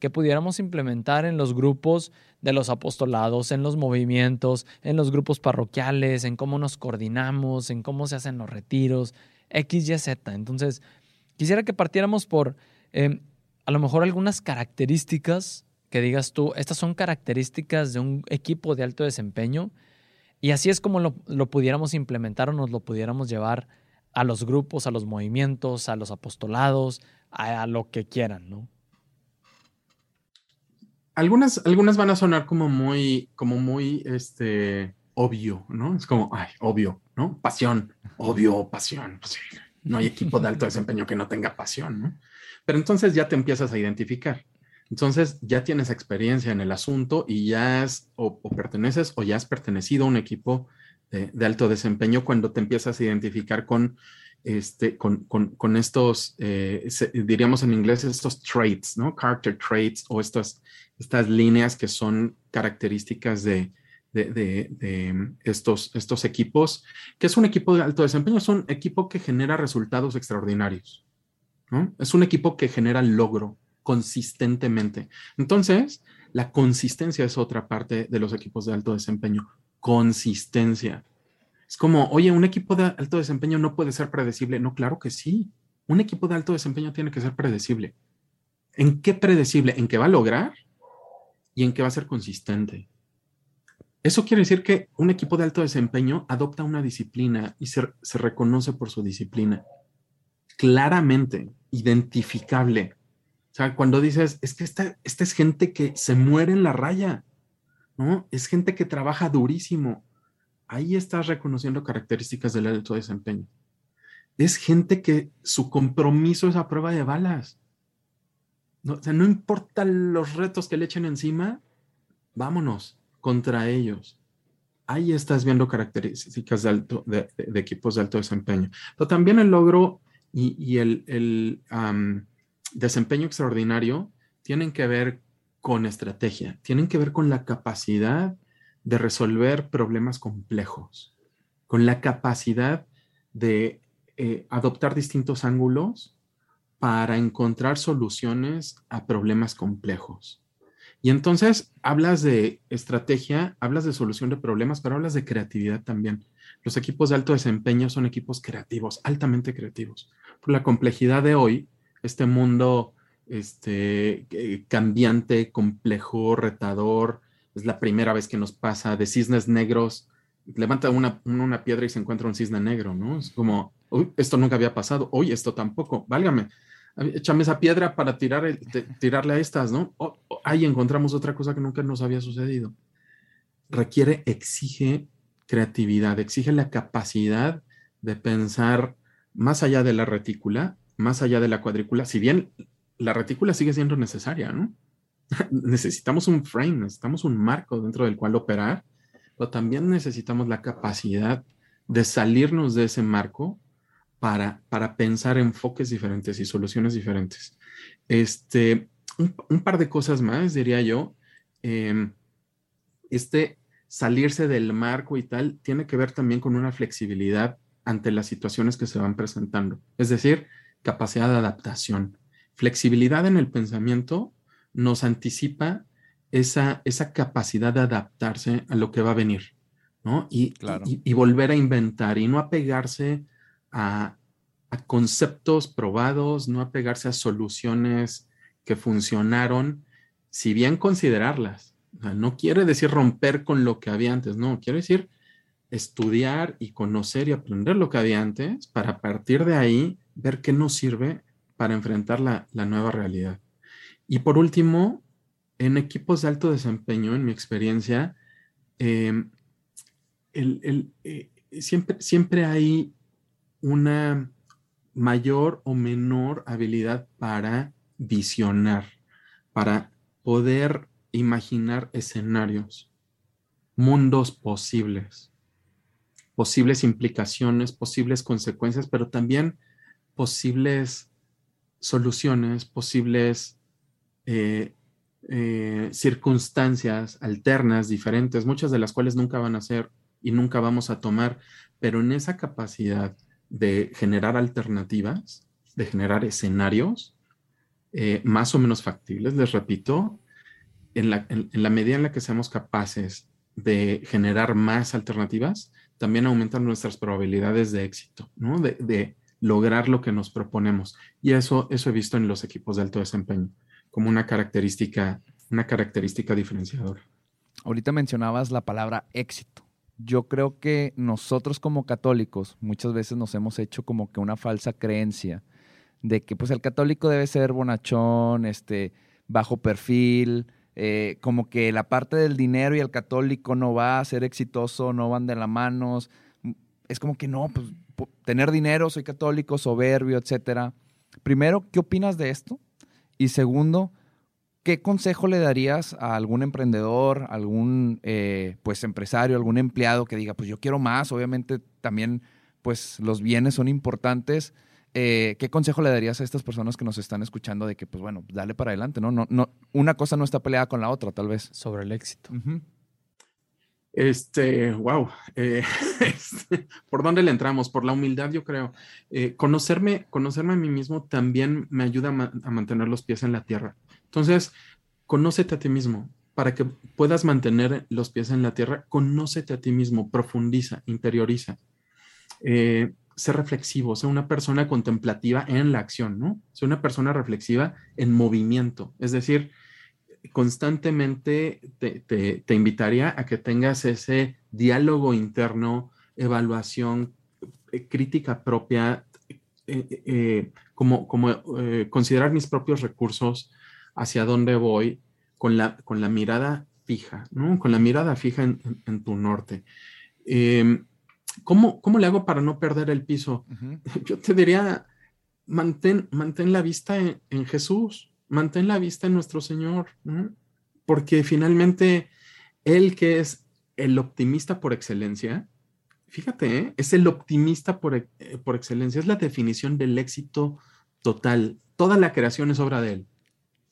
que pudiéramos implementar en los grupos de los apostolados, en los movimientos, en los grupos parroquiales, en cómo nos coordinamos, en cómo se hacen los retiros, X, Y, Z. Entonces, quisiera que partiéramos por eh, a lo mejor algunas características que digas tú, estas son características de un equipo de alto desempeño y así es como lo, pudiéramos implementar o nos lo pudiéramos llevar a los grupos, a los movimientos, a los apostolados, a, lo que quieran, ¿no? Algunas, algunas van a sonar como muy, como muy, este, obvio, ¿no? Es como, ay, obvio, ¿no? Pasión, obvio, pasión. Pues no hay equipo de alto desempeño que no tenga pasión, ¿no? Pero entonces ya te empiezas a identificar. Entonces ya tienes experiencia en el asunto y ya es o, perteneces o ya has pertenecido a un equipo de, alto desempeño cuando te empiezas a identificar con, este, con, con, estos, eh, diríamos en inglés, estos traits, ¿no? Character traits o estas, estas líneas que son características de, de, de, estos, estos equipos, que es un equipo de alto desempeño, es un equipo que genera resultados extraordinarios. Es un equipo que genera logro, consistentemente. Entonces, la consistencia es otra parte de los equipos de alto desempeño. Consistencia. Es como, oye, un equipo de alto desempeño no puede ser predecible. No, claro que sí. Un equipo de alto desempeño tiene que ser predecible. ¿En qué predecible? En qué va a lograr y en qué va a ser consistente. Eso quiere decir que un equipo de alto desempeño adopta una disciplina y se, se reconoce por su disciplina. Claramente, identificable. O sea, cuando dices, es que esta, esta es gente que se muere en la raya, ¿no? Es gente que trabaja durísimo. Ahí estás reconociendo características del alto desempeño. Es gente que su compromiso es a prueba de balas. ¿no? O sea, no importa los retos que le echen encima, vámonos contra ellos. Ahí estás viendo características de, alto, de, equipos de alto desempeño. Pero también el logro y, el, el desempeño extraordinario tienen que ver con estrategia, tienen que ver con la capacidad de resolver problemas complejos, con la capacidad de eh, adoptar distintos ángulos para encontrar soluciones a problemas complejos. Y entonces hablas de estrategia, hablas de solución de problemas, pero hablas de creatividad también. Los equipos de alto desempeño son equipos creativos, altamente creativos. Por la complejidad de hoy, este mundo este, eh, cambiante, complejo, retador. Es la primera vez que nos pasa de cisnes negros. Levanta una, una piedra y se encuentra un cisne negro, ¿no? Es como, esto nunca había pasado, uy, esto tampoco, válgame, échame esa piedra para tirar tirarle a estas, ¿no? ahí encontramos otra cosa que nunca nos había sucedido. Requiere, exige creatividad, exige la capacidad de pensar más allá de la retícula más allá de la cuadrícula, si bien la retícula sigue siendo necesaria, necesitamos un frame, necesitamos un marco dentro del cual operar, pero también necesitamos la capacidad de salirnos de ese marco para, para pensar enfoques diferentes y soluciones diferentes. Este, un, par de cosas más, diría yo. Em, este salirse del marco y tal tiene que ver también con una flexibilidad ante las situaciones que se van presentando. Es decir, capacidad de adaptación. Flexibilidad en el pensamiento nos anticipa esa, esa capacidad de adaptarse a lo que va a venir, ¿no? Y, y, volver a inventar y no apegarse a, a conceptos probados, no apegarse a soluciones que funcionaron, si bien considerarlas. no quiere decir romper con lo que había antes, no, quiere decir estudiar y conocer y aprender lo que había antes para a partir de ahí ver qué nos sirve para enfrentar la, nueva realidad. Y por último, en equipos de alto desempeño, en mi experiencia, em, eh, siempre, siempre hay una mayor o menor habilidad para visionar, para poder imaginar escenarios, mundos posibles, posibles implicaciones, posibles consecuencias, pero también posibles soluciones, posibles eh, eh, circunstancias alternas, diferentes, muchas de las cuales nunca van a ser y nunca vamos a tomar, pero en esa capacidad de generar alternativas, de generar escenarios eh, más o menos factibles, les repito, en la, medida en la que seamos capaces de generar más alternativas, también aumentan nuestras probabilidades de éxito, ¿no? De, lograr lo que nos proponemos. Y eso, eso he visto en los equipos de alto desempeño como una característica, una característica diferenciadora. Ahorita mencionabas la palabra éxito yo creo que nosotros como católicos muchas veces nos hemos hecho como que una falsa creencia de que pues el católico debe ser bonachón, este, bajo perfil, eh, como que la parte del dinero y el católico no va a ser exitoso, no van de la mano. Es como que no, pues tener dinero, soy católico, soberbio, etcétera. Primero, ¿qué opinas de esto? Y segundo, ¿qué consejo le darías a algún emprendedor, algún eh, pues empresario, algún empleado que diga, pues yo quiero más? Obviamente también pues los bienes son importantes. Eh, ¿Qué consejo le darías a estas personas que nos están escuchando de que, pues bueno, dale para adelante, ¿no? No, no una cosa no está peleada con la otra, tal vez. Sobre el éxito. Este, wow. Eh, este, ¿Por dónde le entramos? Por la humildad, yo creo. conocerme, conocerme a mí mismo también me ayuda a, mantener los pies en la tierra. Entonces, conócete a ti mismo. Para que puedas mantener los pies en la tierra, conócete a ti mismo, profundiza, interioriza. Eh, sé reflexivo, sé una persona contemplativa en la acción, ¿no? Sé una persona reflexiva en movimiento. Es decir, constantemente te, invitaría a que tengas ese diálogo interno, evaluación, eh, crítica propia, eh, como, como considerar mis propios recursos, hacia dónde voy con la, con la mirada fija, ¿no? Con la mirada fija en, tu norte. Em, ¿cómo, ¿cómo, le hago para no perder el piso? Yo te diría, mantén, mantén la vista en, Jesús, mantén la vista en nuestro Señor, porque finalmente Él que es el optimista por excelencia, fíjate, ¿eh? es el optimista por, eh, por excelencia, es la definición del éxito total. Toda la creación es obra de Él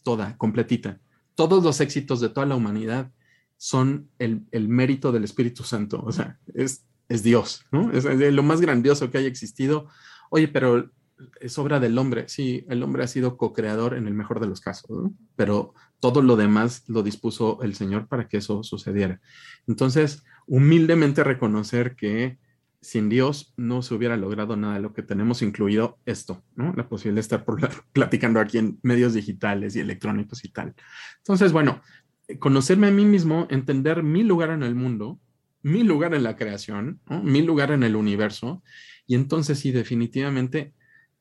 toda, completita. Todos los éxitos de toda la humanidad son el, mérito del Espíritu Santo, o sea, es, es Dios, ¿no? Es, lo más grandioso que haya existido. Oye, pero es obra del hombre, sí, el hombre ha sido co-creador en el mejor de los casos, pero todo lo demás lo dispuso el Señor para que eso sucediera. Entonces, humildemente reconocer que sin Dios no se hubiera logrado nada de lo que tenemos, incluido esto, ¿no? La posibilidad de estar platicando aquí en medios digitales y electrónicos y tal. Entonces, bueno, conocerme a mí mismo, entender mi lugar en el mundo, mi lugar en la creación, mi lugar en el universo, y entonces sí, definitivamente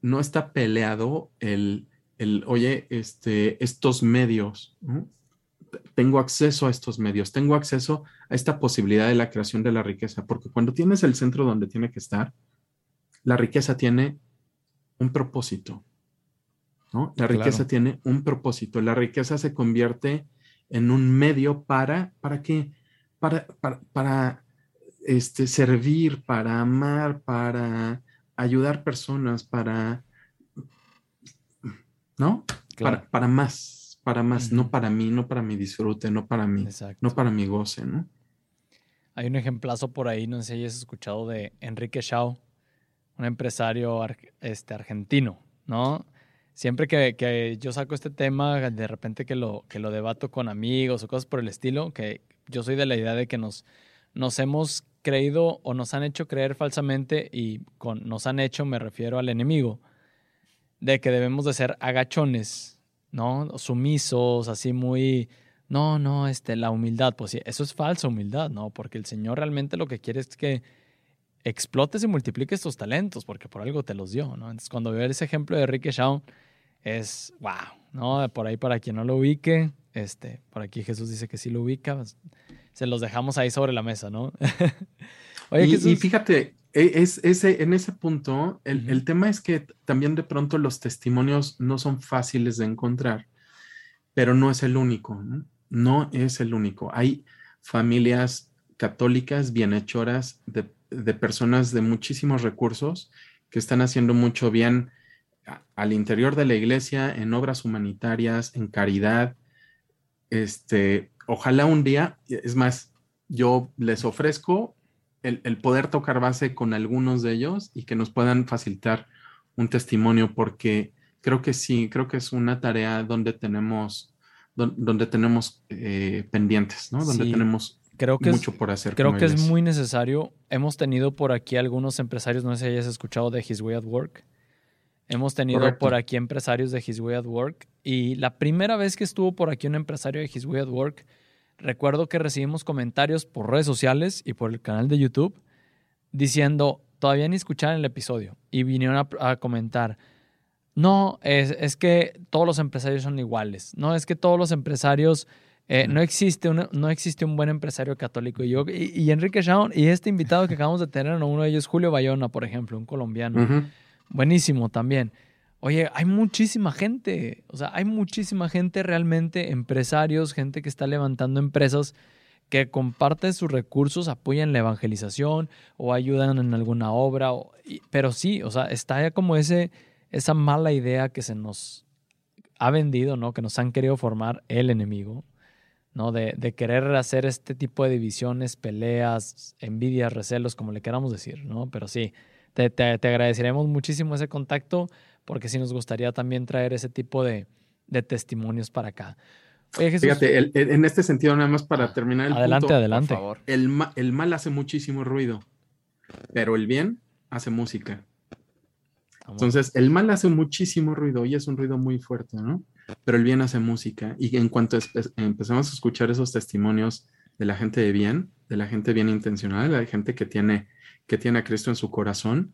no está peleado el, el oye, este, estos medios, ¿no? tengo acceso a estos medios, tengo acceso a esta posibilidad de la creación de la riqueza, porque cuando tienes el centro donde tiene que estar, la riqueza tiene un propósito, ¿no? La riqueza tiene un propósito, la riqueza se convierte en un medio para, ¿para qué? Para, para, este, servir, para amar, para ayudar personas, para, ¿no? Para, para más para más, no para mí, no para mi disfrute, no para mí, no para mi goce, ¿no? Hay un ejemplazo por ahí, no sé si hayas escuchado de Enrique Shaw, un empresario este, argentino, ¿no? siempre que, yo saco este tema, de repente que lo, que lo debato con amigos o cosas por el estilo, que yo soy de la idea de que nos, nos hemos creído o nos han hecho creer falsamente y con nos han hecho me refiero al enemigo, de que debemos de ser agachones, ¿no? Sumisos, así muy no, no, este, la humildad, pues sí, eso es falsa humildad, ¿no? Porque el Señor realmente lo que quiere es que explotes y multipliques tus talentos, porque por algo te los dio, ¿no? Entonces, cuando veo ese ejemplo de Enrique Shaw, es wow, ¿no? Por ahí, para quien no lo ubique, este, por aquí Jesús dice que sí lo ubica, pues, se los dejamos ahí sobre la mesa, ¿no? Oye, y, y, fíjate, e, es, ese, en ese punto, el, el tema es que también de pronto los testimonios no son fáciles de encontrar, pero no es el único, ¿no? no es el único. Hay familias católicas bienhechoras de, de personas de muchísimos recursos que están haciendo mucho bien al interior de la iglesia, en obras humanitarias, en caridad. Este, ojalá un día, es más, yo les ofrezco el, el, poder tocar base con algunos de ellos y que nos puedan facilitar un testimonio, porque creo que sí, creo que es una tarea donde tenemos donde tenemos eh, pendientes, ¿no? Donde tenemos creo que mucho por hacer. Creo que es muy necesario. Hemos tenido por aquí algunos empresarios, no sé si hayas escuchado de His Way at Work. Hemos tenido por aquí empresarios de His Way at Work. Y la primera vez que estuvo por aquí un empresario de His Way at Work, recuerdo que recibimos comentarios por redes sociales y por el canal de YouTube diciendo, todavía ni escucharon el episodio. Y vinieron a comentar, no, es, que todos los empresarios son iguales. No, es que todos los empresarios, eh, no, existe no existe un buen empresario católico. Y, yo, y, Enrique Shawn, y este invitado que acabamos de tener, uno de ellos, Julio Bayona, por ejemplo, un colombiano. Buenísimo también. Oye, hay muchísima gente, o sea, hay muchísima gente realmente, empresarios, gente que está levantando empresas que comparten sus recursos, apoyan la evangelización o ayudan en alguna obra, pero sí, o sea, está ya como ese, esa mala idea que se nos ha vendido, ¿no? Que nos han querido formar el enemigo, ¿no? De, querer hacer este tipo de divisiones, peleas, envidias, recelos, como le queramos decir, ¿no? Pero sí, te, te, agradeceremos muchísimo ese contacto porque sí nos gustaría también traer ese tipo de, testimonios para acá. Fíjate, en este sentido, nada más para terminar el adelante, Adelante, adelante. El, el mal hace muchísimo ruido, pero el bien hace música. Entonces, el mal hace muchísimo ruido y es un ruido muy fuerte, ¿no? Pero el bien hace música. Y en cuanto empezamos a escuchar esos testimonios de la gente de bien, de la gente bien intencionada, de la gente que tiene, que tiene a Cristo en su corazón,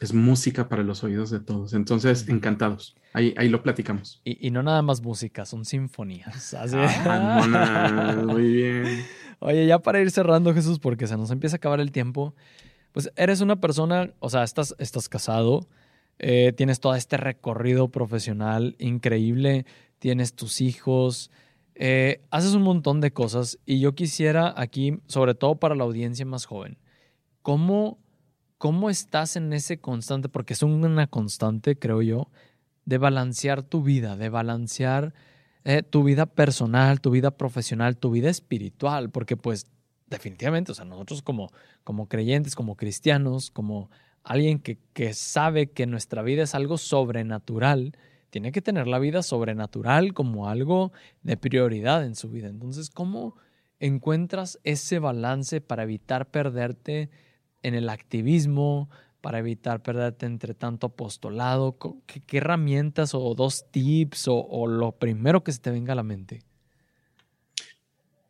es música para los oídos de todos. Entonces, encantados. Ahí, ahí lo platicamos. Y, no nada más música, son sinfonías. Ah, muy bien. Oye, ya para ir cerrando, Jesús, porque se nos empieza a acabar el tiempo, pues eres una persona, o sea, estás, estás casado, eh, tienes todo este recorrido profesional increíble, tienes tus hijos, eh, haces un montón de cosas y yo quisiera aquí, sobre todo para la audiencia más joven, ¿cómo, cómo estás en ese constante, porque es una constante, creo yo, de balancear tu vida, de balancear eh, tu vida personal, tu vida profesional, tu vida espiritual, porque pues definitivamente, o sea, nosotros como, como creyentes, como cristianos, como alguien que, sabe que nuestra vida es algo sobrenatural, tiene que tener la vida sobrenatural como algo de prioridad en su vida. Entonces, ¿cómo encuentras ese balance para evitar perderte en el activismo, para evitar perderte entre tanto apostolado? ¿Qué, herramientas o dos tips o, lo primero que se te venga a la mente?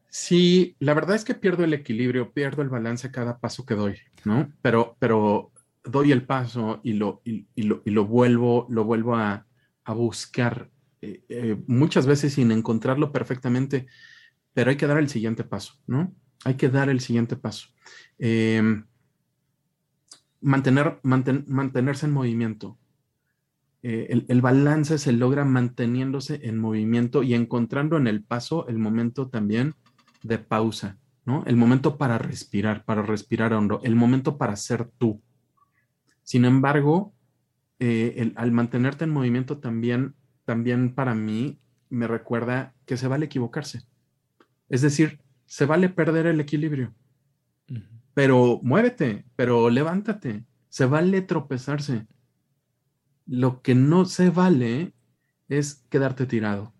Sí, la verdad es que pierdo el equilibrio, pierdo el balance cada paso que doy, ¿no? Pero, pero doy el paso y lo, y, lo, y lo, vuelvo, lo vuelvo a, a buscar, eh, eh, muchas veces sin encontrarlo perfectamente, pero hay que dar el siguiente paso, ¿no? Hay que dar el siguiente paso. Em, mantener, mantenerse en movimiento. Eh, el, el, balance se logra manteniéndose en movimiento y encontrando en el paso el momento también de pausa, ¿no? El momento para respirar, para respirar hondo, el momento para ser tú. Sin embargo, eh, al mantenerte en movimiento también, también para mí me recuerda que se vale equivocarse. Es decir, se vale perder el equilibrio, pero muévete, pero levántate, se vale tropezarse. Lo que no se vale es quedarte tirado.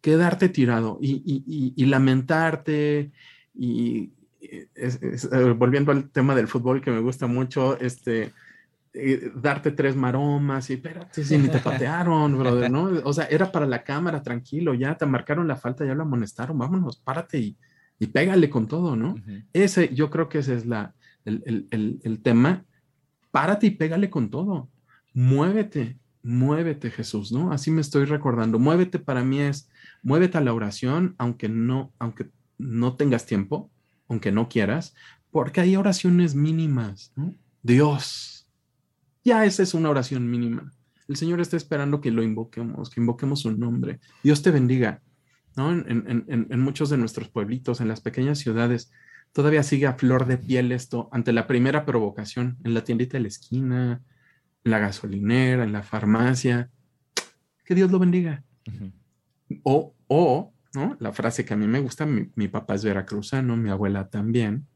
Quedarte tirado y, lamentarte y eh, volviendo al tema del fútbol que me gusta mucho, este, eh, darte tres maromas y espérate, si ni te patearon, brother, ¿no? O sea, era para la cámara, tranquilo, ya te marcaron la falta, ya lo amonestaron, vámonos, párate y, y pégale con todo, ¿no? Ese, yo creo que ese es la, el, el, el, tema, párate y pégale con todo, muévete, muévete Jesús, ¿no? Así me estoy recordando, muévete para mí es, muévete a la oración, aunque no, aunque no tengas tiempo, aunque no quieras, porque hay oraciones mínimas, ¿no? Dios, ya esa es una oración mínima. El Señor está esperando que lo invoquemos, que invoquemos su nombre. Dios te bendiga, ¿no? En, muchos de nuestros pueblitos, en las pequeñas ciudades, todavía sigue a flor de piel esto ante la primera provocación, en la tiendita de la esquina, en la gasolinera, en la farmacia. Que Dios lo bendiga. O, o la frase que a mí me gusta, mi, papá es veracruzano, mi abuela también.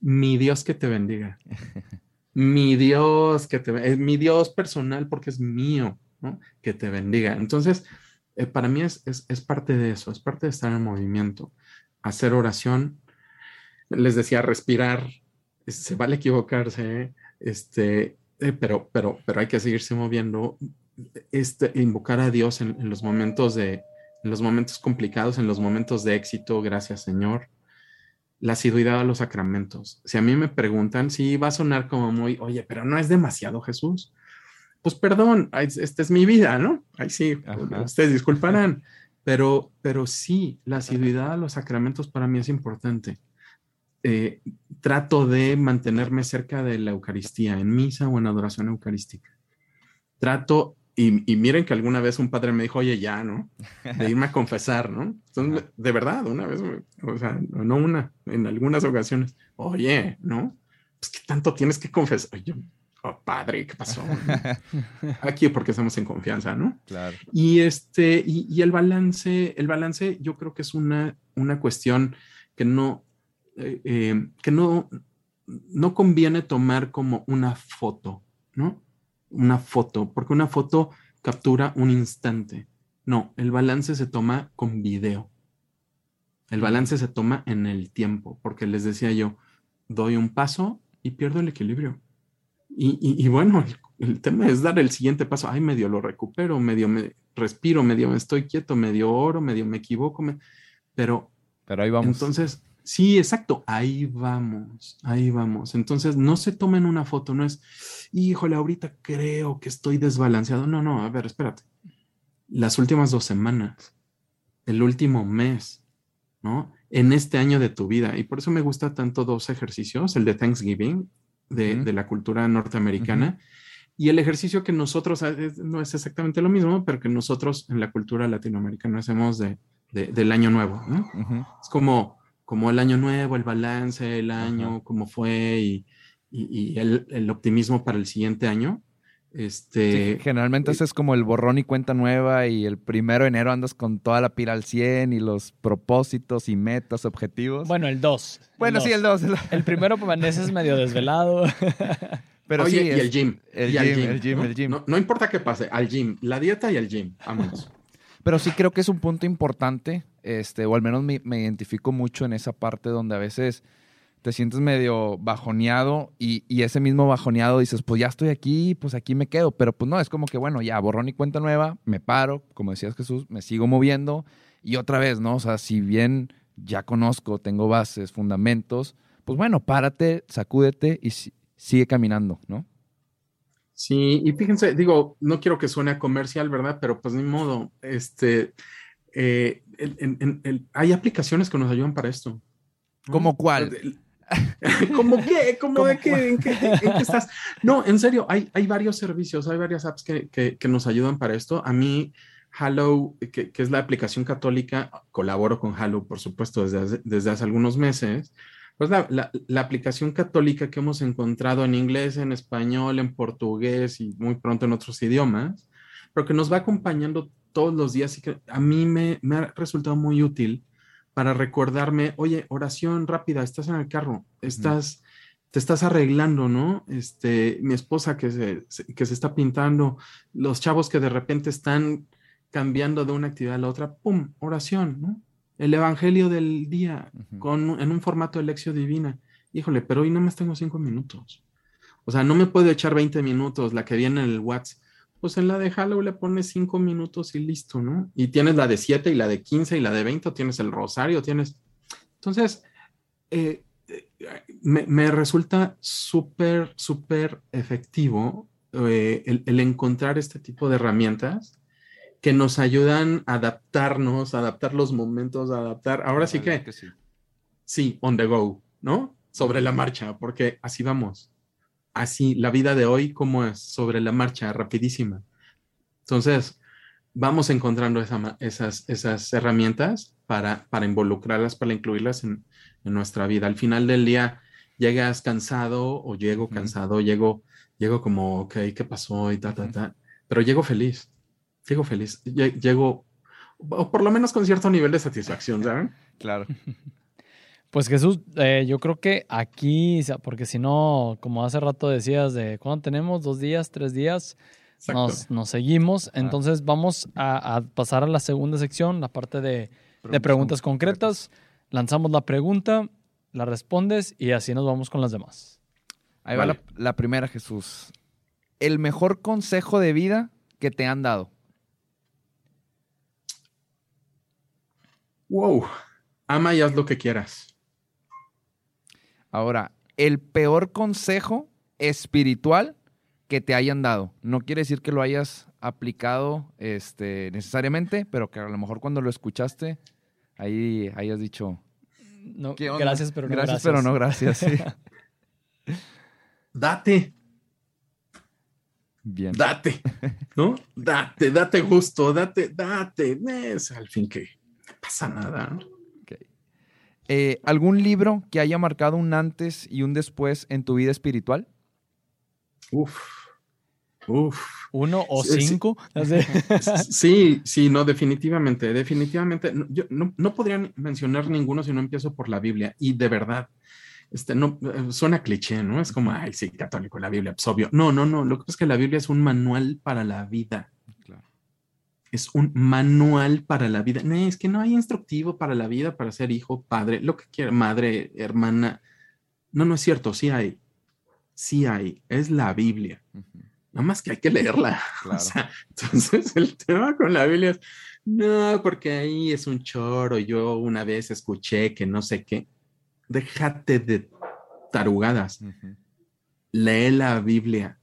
Mi Dios que te bendiga. mi Dios que te es mi Dios personal porque es mío, ¿no? Que te bendiga. Entonces, eh, para mí es, es, parte de eso, es parte de estar en movimiento, hacer oración. Les decía, respirar, se vale equivocarse, este, eh, pero, pero, pero hay que seguirse moviendo, este, invocar a Dios en los momentos de, en los momentos complicados, en los momentos de éxito, gracias Señor. La asiduidad a los sacramentos. Si a mí me preguntan, si va a sonar como muy, oye, pero no es demasiado Jesús. Pues perdón, esta es mi vida, ¿no? Ahí sí, ustedes disculparán, pero, pero sí, la asiduidad a los sacramentos para mí es importante. Eh, trato de mantenerme cerca de la Eucaristía, en misa o en adoración eucarística. Trato y, miren que alguna vez un padre me dijo, oye, ya, ¿no? De irme a confesar, ¿no? Entonces, de verdad, una vez, o sea, no una, en algunas ocasiones, oye, ¿no? Pues, ¿qué tanto tienes que confesar? Yo, oh, padre, ¿qué pasó? Aquí porque estamos en confianza, ¿no? Claro. Y este, y, el balance, el balance yo creo que es una, una cuestión que no, eh, eh, que no, no conviene tomar como una foto, ¿no? una foto, porque una foto captura un instante. No, el balance se toma con video. El balance se toma en el tiempo, porque les decía yo, doy un paso y pierdo el equilibrio. Y, bueno, el, tema es dar el siguiente paso. Ay, medio lo recupero, medio me respiro, medio me estoy quieto, medio oro, medio me equivoco, pero... Pero ahí vamos. Entonces, Sí, exacto, ahí vamos, ahí vamos. Entonces, no se tomen una foto, no es, híjole, ahorita creo que estoy desbalanceado. No, no, a ver, espérate. Las últimas dos semanas, el último mes, ¿no? En este año de tu vida. Y por eso me gusta tanto dos ejercicios, el de Thanksgiving, de, la cultura norteamericana, y el ejercicio que nosotros, ah, no es exactamente lo mismo, pero que nosotros en la cultura latinoamericana hacemos de, del año nuevo, ¿no? Es como como el año nuevo, el balance, el año, cómo fue y, y, el, el, optimismo para el siguiente año. Este, generalmente ese es como el borrón y cuenta nueva y el primero de enero andas con toda la pila al 100 y los propósitos y metas, objetivos. Bueno, el 2. Bueno, sí, el 2. El primero permaneces medio desvelado. Pero sí, y el gym. El, gym, el gym, el gym, No, importa qué pase, al gym, la dieta y el gym, vámonos. Pero sí creo que es un punto importante, este, o al menos me, identifico mucho en esa parte donde a veces te sientes medio bajoneado y, ese mismo bajoneado dices, pues ya estoy aquí, pues aquí me quedo. Pero pues no, es como que bueno, ya borrón y cuenta nueva, me paro, como decías Jesús, me sigo moviendo y otra vez, ¿no? O sea, si bien ya conozco, tengo bases, fundamentos, pues bueno, párate, sacúdete y sigue caminando, ¿no? Sí, y fíjense, digo, no quiero que suene a comercial, ¿verdad? Pero pues ni modo, este, eh, hay aplicaciones que nos ayudan para esto. ¿Cómo cuál? ¿Cómo qué? ¿Cómo de qué? ¿En qué, estás? No, en serio, hay, hay varios servicios, hay varias apps que, que, nos ayudan para esto. A mí, Halo, que, que, es la aplicación católica, colaboro con Halo, por supuesto, desde desde hace algunos meses pues la, la, aplicación católica que hemos encontrado en inglés, en español, en portugués y muy pronto en otros idiomas, pero que nos va acompañando todos los días y que a mí me, me ha resultado muy útil para recordarme, oye, oración rápida, estás en el carro, estás te estás arreglando, ¿no? Este, mi esposa que se, que se está pintando, los chavos que de repente están cambiando de una actividad a la otra, ¡pum! Oración, ¿no? El evangelio del día con, en un formato de lección divina. Híjole, pero hoy no más tengo cinco minutos. O sea, no me puedo echar 20 minutos, la que viene en el WhatsApp. Pues en la de Halloween le pones cinco minutos y listo, ¿no? Y tienes la de 7 y la de 15 y la de 20, tienes el rosario, tienes... Entonces, eh, me, resulta súper, súper efectivo eh, el, encontrar este tipo de herramientas que nos ayudan a adaptarnos, a adaptar los momentos, a adaptar. Ahora sí que, sí. sí, on the go, ¿no? Sobre la marcha, porque así vamos así la vida de hoy como es, sobre la marcha, rapidísima. Entonces, vamos encontrando esas, esas herramientas para, para involucrarlas, para incluirlas en, nuestra vida. Al final del día, llegas cansado o llego cansado, llego, llego como, ok, ¿qué pasó? Y ta, ta, ta. Pero llego feliz, llego feliz, llego, o por lo menos con cierto nivel de satisfacción, ¿saben? Claro. Pues Jesús, eh, yo creo que aquí, porque si no, como hace rato decías, de cuándo tenemos, dos días, tres días, nos, seguimos. Entonces vamos a, pasar a la segunda sección, la parte de preguntas, concretas. Lanzamos la pregunta, la respondes y así nos vamos con las demás. Ahí va la primera, Jesús. El mejor consejo de vida que te han dado. Wow. Ama y haz lo que quieras. Ahora, el peor consejo espiritual que te hayan dado. No quiere decir que lo hayas aplicado este, necesariamente, pero que a lo mejor cuando lo escuchaste, ahí hayas dicho. No, gracias, pero no gracias. pero no gracias. date. Bien. Date. ¿No? Date, date gusto, date, date. Es al fin que no pasa nada. ¿no? Eh, ¿Algún libro que haya marcado un antes y un después en tu vida espiritual? Uf. Uf. ¿Uno o cinco? Sí, sí, no, definitivamente, definitivamente. Yo no, podría mencionar ninguno si no empiezo por la Biblia. Y de verdad, este, no, eh, suena cliché, ¿no? Es como, ay, sí, católico, la Biblia, pues obvio. No, no, no. Lo que pasa es que la Biblia es un manual para la vida es un manual para la vida. No, es que no hay instructivo para la vida, para ser hijo, padre, lo que quiera, madre, hermana. No, no es cierto, sí hay. Sí hay. Es la Biblia. Nada más que hay que leerla. entonces el tema con la Biblia es, no, porque ahí es un choro. Yo una vez escuché que no sé qué. Déjate de tarugadas. Lee la Biblia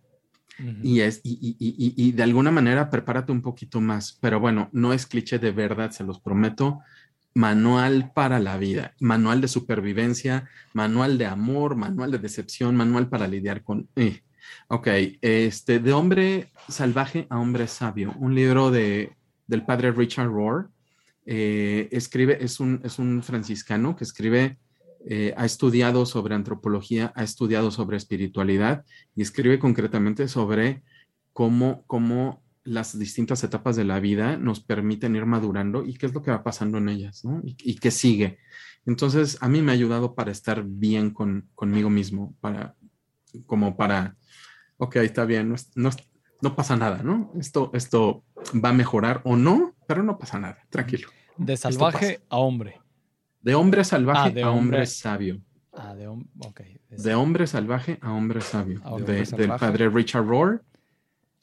y, es, y, y, y, de alguna manera prepárate un poquito más, pero bueno, no es cliché de verdad, se los prometo. Manual para la vida, manual de supervivencia, manual de amor, manual de decepción, manual para lidiar con... Eh. Ok, este, de hombre salvaje a hombre sabio, un libro de, del padre Richard Rohr. Eh, escribe, es un, es un franciscano que escribe eh, ha estudiado sobre antropología, ha estudiado sobre espiritualidad y escribe concretamente sobre cómo, cómo las distintas etapas de la vida nos permiten ir madurando y qué es lo que va pasando en ellas, ¿no? Y, qué sigue. Entonces, a mí me ha ayudado para estar bien con, conmigo mismo, para, como para, ok, está bien, no, no, pasa nada, ¿no? Esto, esto va a mejorar o no, pero no pasa nada, tranquilo. De salvaje a hombre. De hombre salvaje ah, a hombre, sabio. Ah, de, de, hombre salvaje a hombre sabio. Ah, del padre Richard Rohr.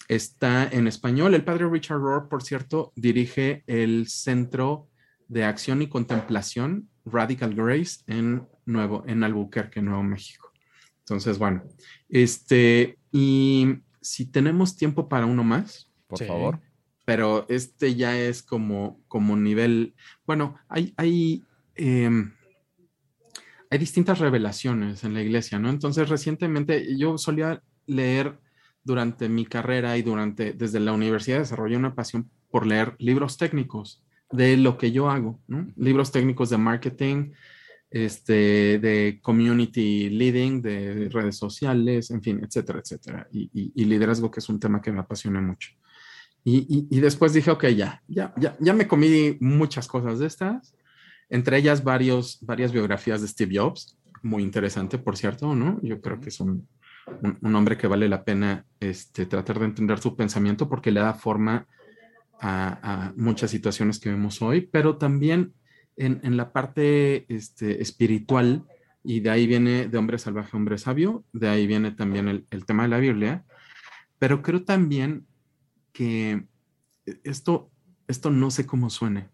Está en español. El padre Richard Rohr, por cierto, dirige el Centro de Acción y Contemplación Radical Grace en Nuevo, en Albuquerque, Nuevo México. Entonces, bueno, este, y si tenemos tiempo para uno más, por favor. Pero este ya es como, como nivel, bueno, hay, hay Em, hay distintas revelaciones en la iglesia, ¿no? Entonces, recientemente yo solía leer durante mi carrera y durante, desde la universidad desarrollé una pasión por leer libros técnicos de lo que yo hago, ¿no? Libros técnicos de marketing, este, de community leading, de redes sociales, en fin, etcétera, etcétera. Y, liderazgo, que es un tema que me apasiona mucho. Y, y, después dije, ok, ya, ya, ya, ya me comí muchas cosas de estas entre ellas varios, varias biografías de Steve Jobs, muy interesante, por cierto, ¿no? Yo creo que es un, un, hombre que vale la pena este, tratar de entender su pensamiento porque le da forma a, muchas situaciones que vemos hoy, pero también en, en la parte este, espiritual, y de ahí viene de hombre salvaje, hombre sabio, de ahí viene también el, el tema de la Biblia, pero creo también que esto, esto no sé cómo suene,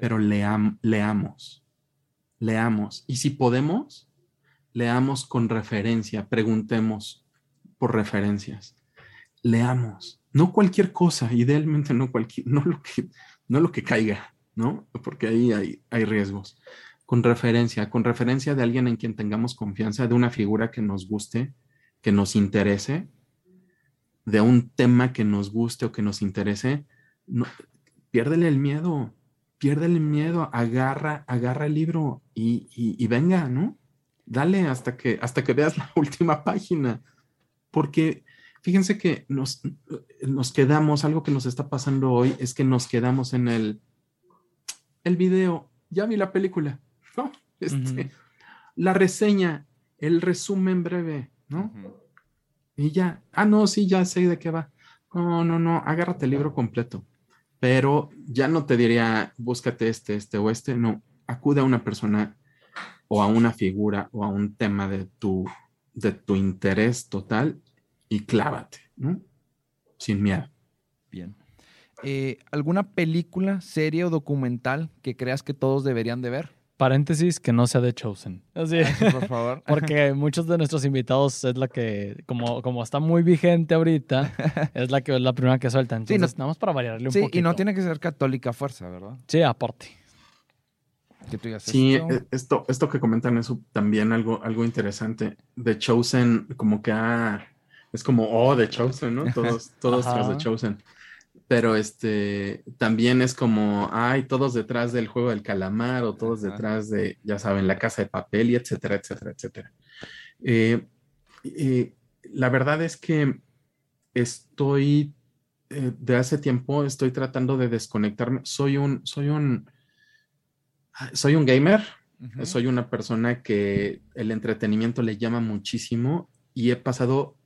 pero leamos, leamos. Y si podemos, leamos con referencia, preguntemos por referencias, leamos. No cualquier cosa, idealmente no, cualquier, no, lo, que, no lo que caiga, ¿no? Porque ahí hay, hay riesgos. Con referencia, con referencia de alguien en quien tengamos confianza, de una figura que nos guste, que nos interese, de un tema que nos guste o que nos interese, no, piérdele el miedo, pierde el miedo, agarra, agarra el libro y, venga, ¿no? Dale hasta que, hasta que veas la última página. Porque fíjense que nos, nos quedamos, algo que nos está pasando hoy es que nos quedamos en el, el video, ya vi la película, ¿no? Este, la reseña, el resumen breve, ¿no? Y ya, ah, no, sí, ya sé de qué va. No, no, no, agárrate el libro completo pero ya no te diría, búscate este, este o este, no, acude a una persona o a una figura o a un tema de tu, de tu interés total y clávate, ¿no? Sin miedo. Bien. Eh, ¿Alguna película, serie o documental que creas que todos deberían de ver? Paréntesis, que no sea de Chosen. Así. Ah, por favor. Porque muchos de nuestros invitados es la que, como, como está muy vigente ahorita, es la que es la primera que suelta. Entonces, sí, nada más para variarle un poquito. Sí, y no tiene que ser católica fuerza, ¿verdad? Sí, aporte. sí, e, esto? esto, que comentan es también algo, algo interesante. The Chosen, como que es como, oh, The Chosen, ¿no? Todos, todos tras The Chosen pero este también es como, ay, todos detrás del juego del calamar o todos detrás de, ya saben, la casa de papel y etcétera, etcétera, etcétera. Eh, eh, la verdad es que estoy, eh, de hace tiempo, estoy tratando de desconectarme. Soy un, soy un, soy un gamer, soy una persona que el entretenimiento le llama muchísimo y he pasado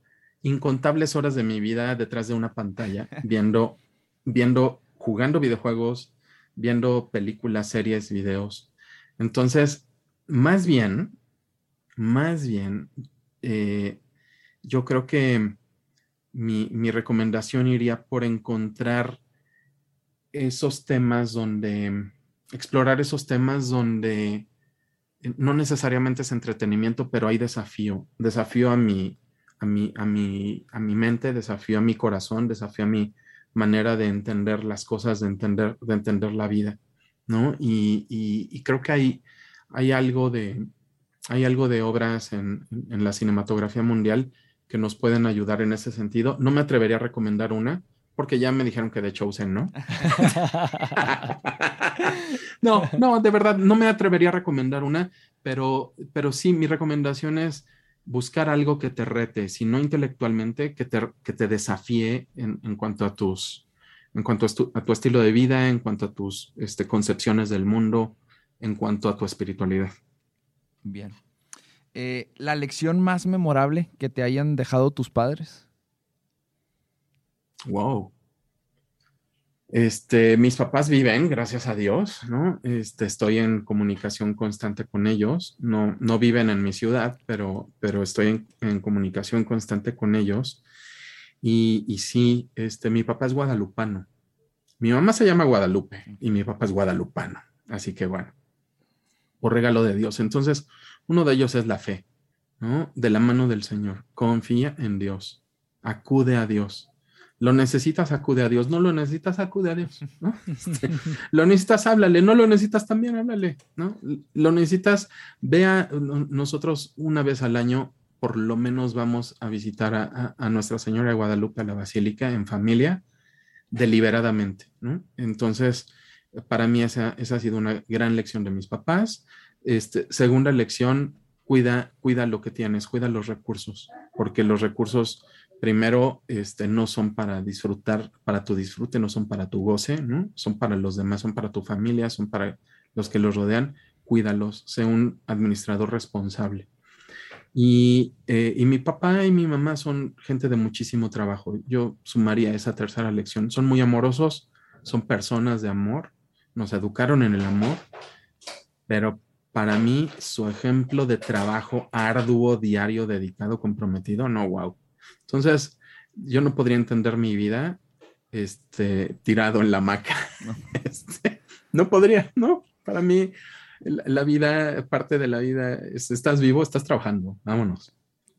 incontables horas de mi vida detrás de una pantalla viendo viendo, jugando videojuegos, viendo películas, series, videos. Entonces, más bien, más bien, eh, yo creo que mi, mi, recomendación iría por encontrar esos temas donde, explorar esos temas donde no necesariamente es entretenimiento, pero hay desafío, desafío a mi, a mi, a mi, a mi mente, desafío a mi corazón, desafío a mi, manera de entender las cosas, de entender, de entender la vida, ¿no? Y, creo que hay, hay, algo de, hay algo de obras en, la cinematografía mundial que nos pueden ayudar en ese sentido. No me atrevería a recomendar una, porque ya me dijeron que de Chosen, ¿no? no, no, de verdad, no me atrevería a recomendar una, pero, pero sí, mi recomendación es buscar algo que te rete, si no intelectualmente, que te, que te desafíe en, cuanto a tus, en cuanto a tu, estilo de vida, en cuanto a tus este, concepciones del mundo, en cuanto a tu espiritualidad. Bien. Eh, ¿La lección más memorable que te hayan dejado tus padres? Wow. Este, mis papás viven, gracias a Dios. Este, estoy en comunicación constante con ellos. No, viven en mi ciudad, pero, estoy en, comunicación constante con ellos. Y, sí, este, mi papá es guadalupano. Mi mamá se llama Guadalupe y mi papá es guadalupano. Así que bueno, por regalo de Dios. Entonces, uno de ellos es la fe. De la mano del Señor. Confía en Dios. Acude a Dios lo necesitas, acude a Dios. No lo necesitas, acude a Dios. ¿no? Este, lo necesitas, háblale. No lo necesitas, también háblale. ¿no? Lo necesitas, vea, nosotros una vez al año por lo menos vamos a visitar a, Nuestra Señora de Guadalupe a la Basílica en familia, deliberadamente. ¿no? Entonces, para mí esa, esa, ha sido una gran lección de mis papás. Este, segunda lección, cuida, cuida lo que tienes, cuida los recursos, porque los recursos primero, este, no son para disfrutar, para tu disfrute, no son para tu goce, ¿no? Son para los demás, son para tu familia, son para los que los rodean. cuídalos, sé un administrador responsable. Y, eh, y, mi papá y mi mamá son gente de muchísimo trabajo. Yo sumaría esa tercera lección. Son muy amorosos, son personas de amor, nos educaron en el amor, pero para mí su ejemplo de trabajo arduo, diario, dedicado, comprometido, no, wow. Entonces, yo no podría entender mi vida este, tirado en la hamaca. No. Este, no podría, ¿no? Para mí, la, vida, parte de la vida, es, estás vivo, estás trabajando, vámonos.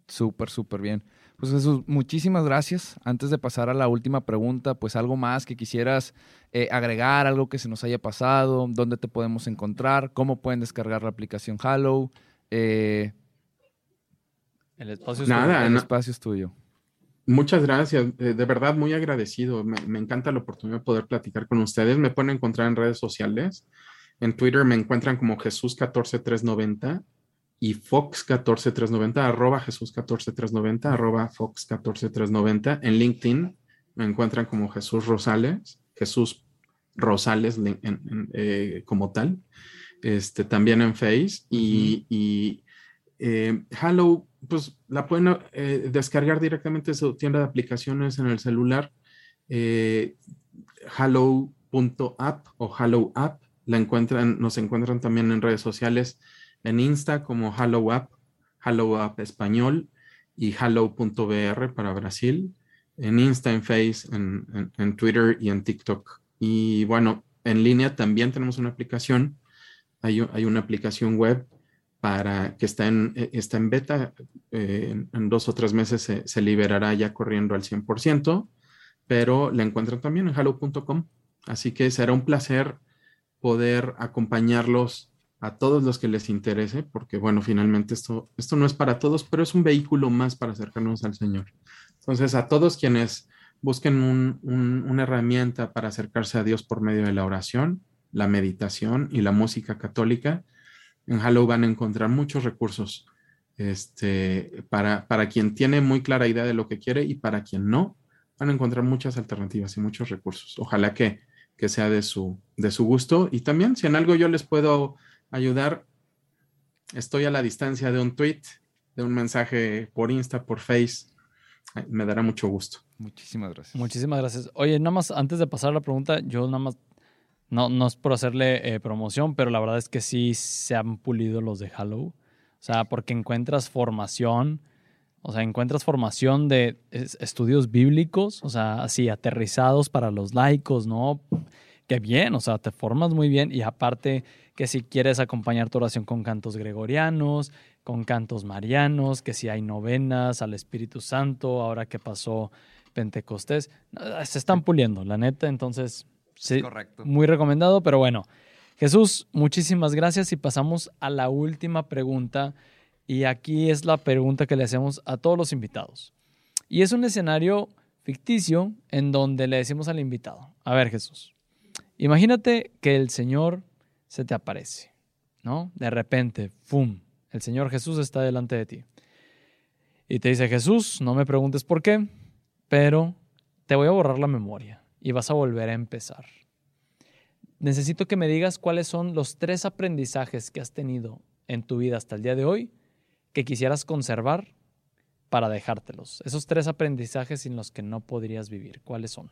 Súper, súper bien. Pues Jesús, muchísimas gracias. Antes de pasar a la última pregunta, pues algo más que quisieras eh, agregar, algo que se nos haya pasado, dónde te podemos encontrar, cómo pueden descargar la aplicación Hallow. Eh, el espacio es Nada, tuyo. El espacio es tuyo. Muchas gracias, de, de verdad muy agradecido. Me, me, encanta la oportunidad de poder platicar con ustedes. Me pueden encontrar en redes sociales. En Twitter me encuentran como Jesús14390 y Fox14390, arroba Jesús14390, arroba Fox14390. En LinkedIn me encuentran como Jesús Rosales, Jesús Rosales en, en, eh, como tal. Este, también en Face y, uh -huh. y eh, Hello, pues la pueden eh, descargar directamente de su tienda de aplicaciones en el celular. Eh, Hello.app o Hello App. La encuentran, nos encuentran también en redes sociales en Insta como Hello App, Hello App Español y Hello.br para Brasil. En Insta, en Face, en, en, en Twitter y en TikTok. Y bueno, en línea también tenemos una aplicación. Hay, hay una aplicación web para que está en, está en beta, eh, en dos o tres meses se, liberará ya corriendo al 100%, pero la encuentran también en hello.com. Así que será un placer poder acompañarlos a todos los que les interese, porque bueno, finalmente esto, esto no es para todos, pero es un vehículo más para acercarnos al Señor. Entonces, a todos quienes busquen un, una herramienta para acercarse a Dios por medio de la oración, la meditación y la música católica, en Hello van a encontrar muchos recursos este, para, para quien tiene muy clara idea de lo que quiere y para quien no, van a encontrar muchas alternativas y muchos recursos. Ojalá que, que sea de su, de su gusto. Y también, si en algo yo les puedo ayudar, estoy a la distancia de un tweet, de un mensaje por Insta, por Face. Me dará mucho gusto. Muchísimas gracias. Muchísimas gracias. Oye, nada más, antes de pasar a la pregunta, yo nada más no, no es por hacerle eh, promoción, pero la verdad es que sí se han pulido los de Halo. O sea, porque encuentras formación, o sea, encuentras formación de estudios bíblicos, o sea, así aterrizados para los laicos, ¿no? Qué bien, o sea, te formas muy bien y aparte que si quieres acompañar tu oración con cantos gregorianos, con cantos marianos, que si hay novenas al Espíritu Santo, ahora que pasó Pentecostés, se están puliendo, la neta, entonces Sí, Correcto. Muy recomendado, pero bueno. Jesús, muchísimas gracias y pasamos a la última pregunta. Y aquí es la pregunta que le hacemos a todos los invitados. Y es un escenario ficticio en donde le decimos al invitado, a ver Jesús, imagínate que el Señor se te aparece, ¿no? De repente, ¡fum! El Señor Jesús está delante de ti. Y te dice, Jesús, no me preguntes por qué, pero te voy a borrar la memoria y vas a volver a empezar. Necesito que me digas cuáles son los tres aprendizajes que has tenido en tu vida hasta el día de hoy que quisieras conservar para dejártelos. Esos tres aprendizajes sin los que no podrías vivir. ¿Cuáles son?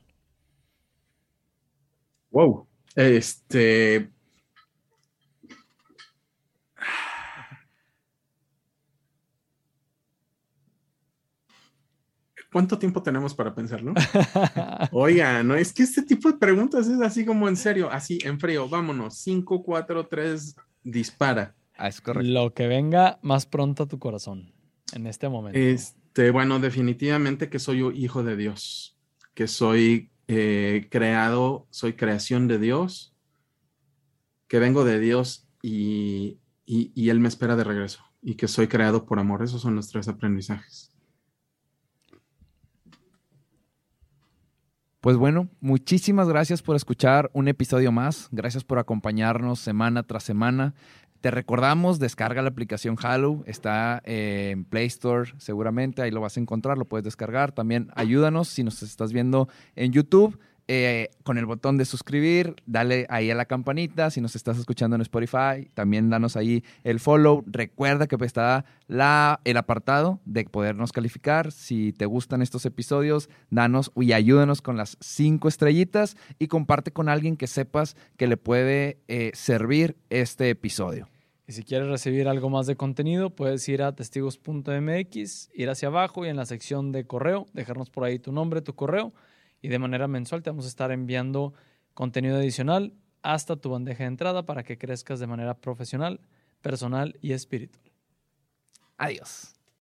Wow. Este. ¿Cuánto tiempo tenemos para pensarlo? Oiga, no, es que este tipo de preguntas es así como en serio, así en frío. Vámonos, 5, 4, 3, dispara. Ah, es correcto. Lo que venga más pronto a tu corazón en este momento. Este, bueno, definitivamente que soy hijo de Dios, que soy eh, creado, soy creación de Dios, que vengo de Dios y, y, y Él me espera de regreso y que soy creado por amor. Esos son los tres aprendizajes. Pues bueno, muchísimas gracias por escuchar un episodio más. Gracias por acompañarnos semana tras semana. Te recordamos, descarga la aplicación Halo, está en Play Store seguramente, ahí lo vas a encontrar, lo puedes descargar. También ayúdanos si nos estás viendo en YouTube. Eh, con el botón de suscribir, dale ahí a la campanita. Si nos estás escuchando en Spotify, también danos ahí el follow. Recuerda que está el apartado de podernos calificar. Si te gustan estos episodios, danos y ayúdanos con las cinco estrellitas y comparte con alguien que sepas que le puede eh, servir este episodio. Y si quieres recibir algo más de contenido, puedes ir a testigos.mx, ir hacia abajo y en la sección de correo, dejarnos por ahí tu nombre, tu correo y de manera mensual te vamos a estar enviando contenido adicional hasta tu bandeja de entrada para que crezcas de manera profesional, personal y espiritual. Adiós.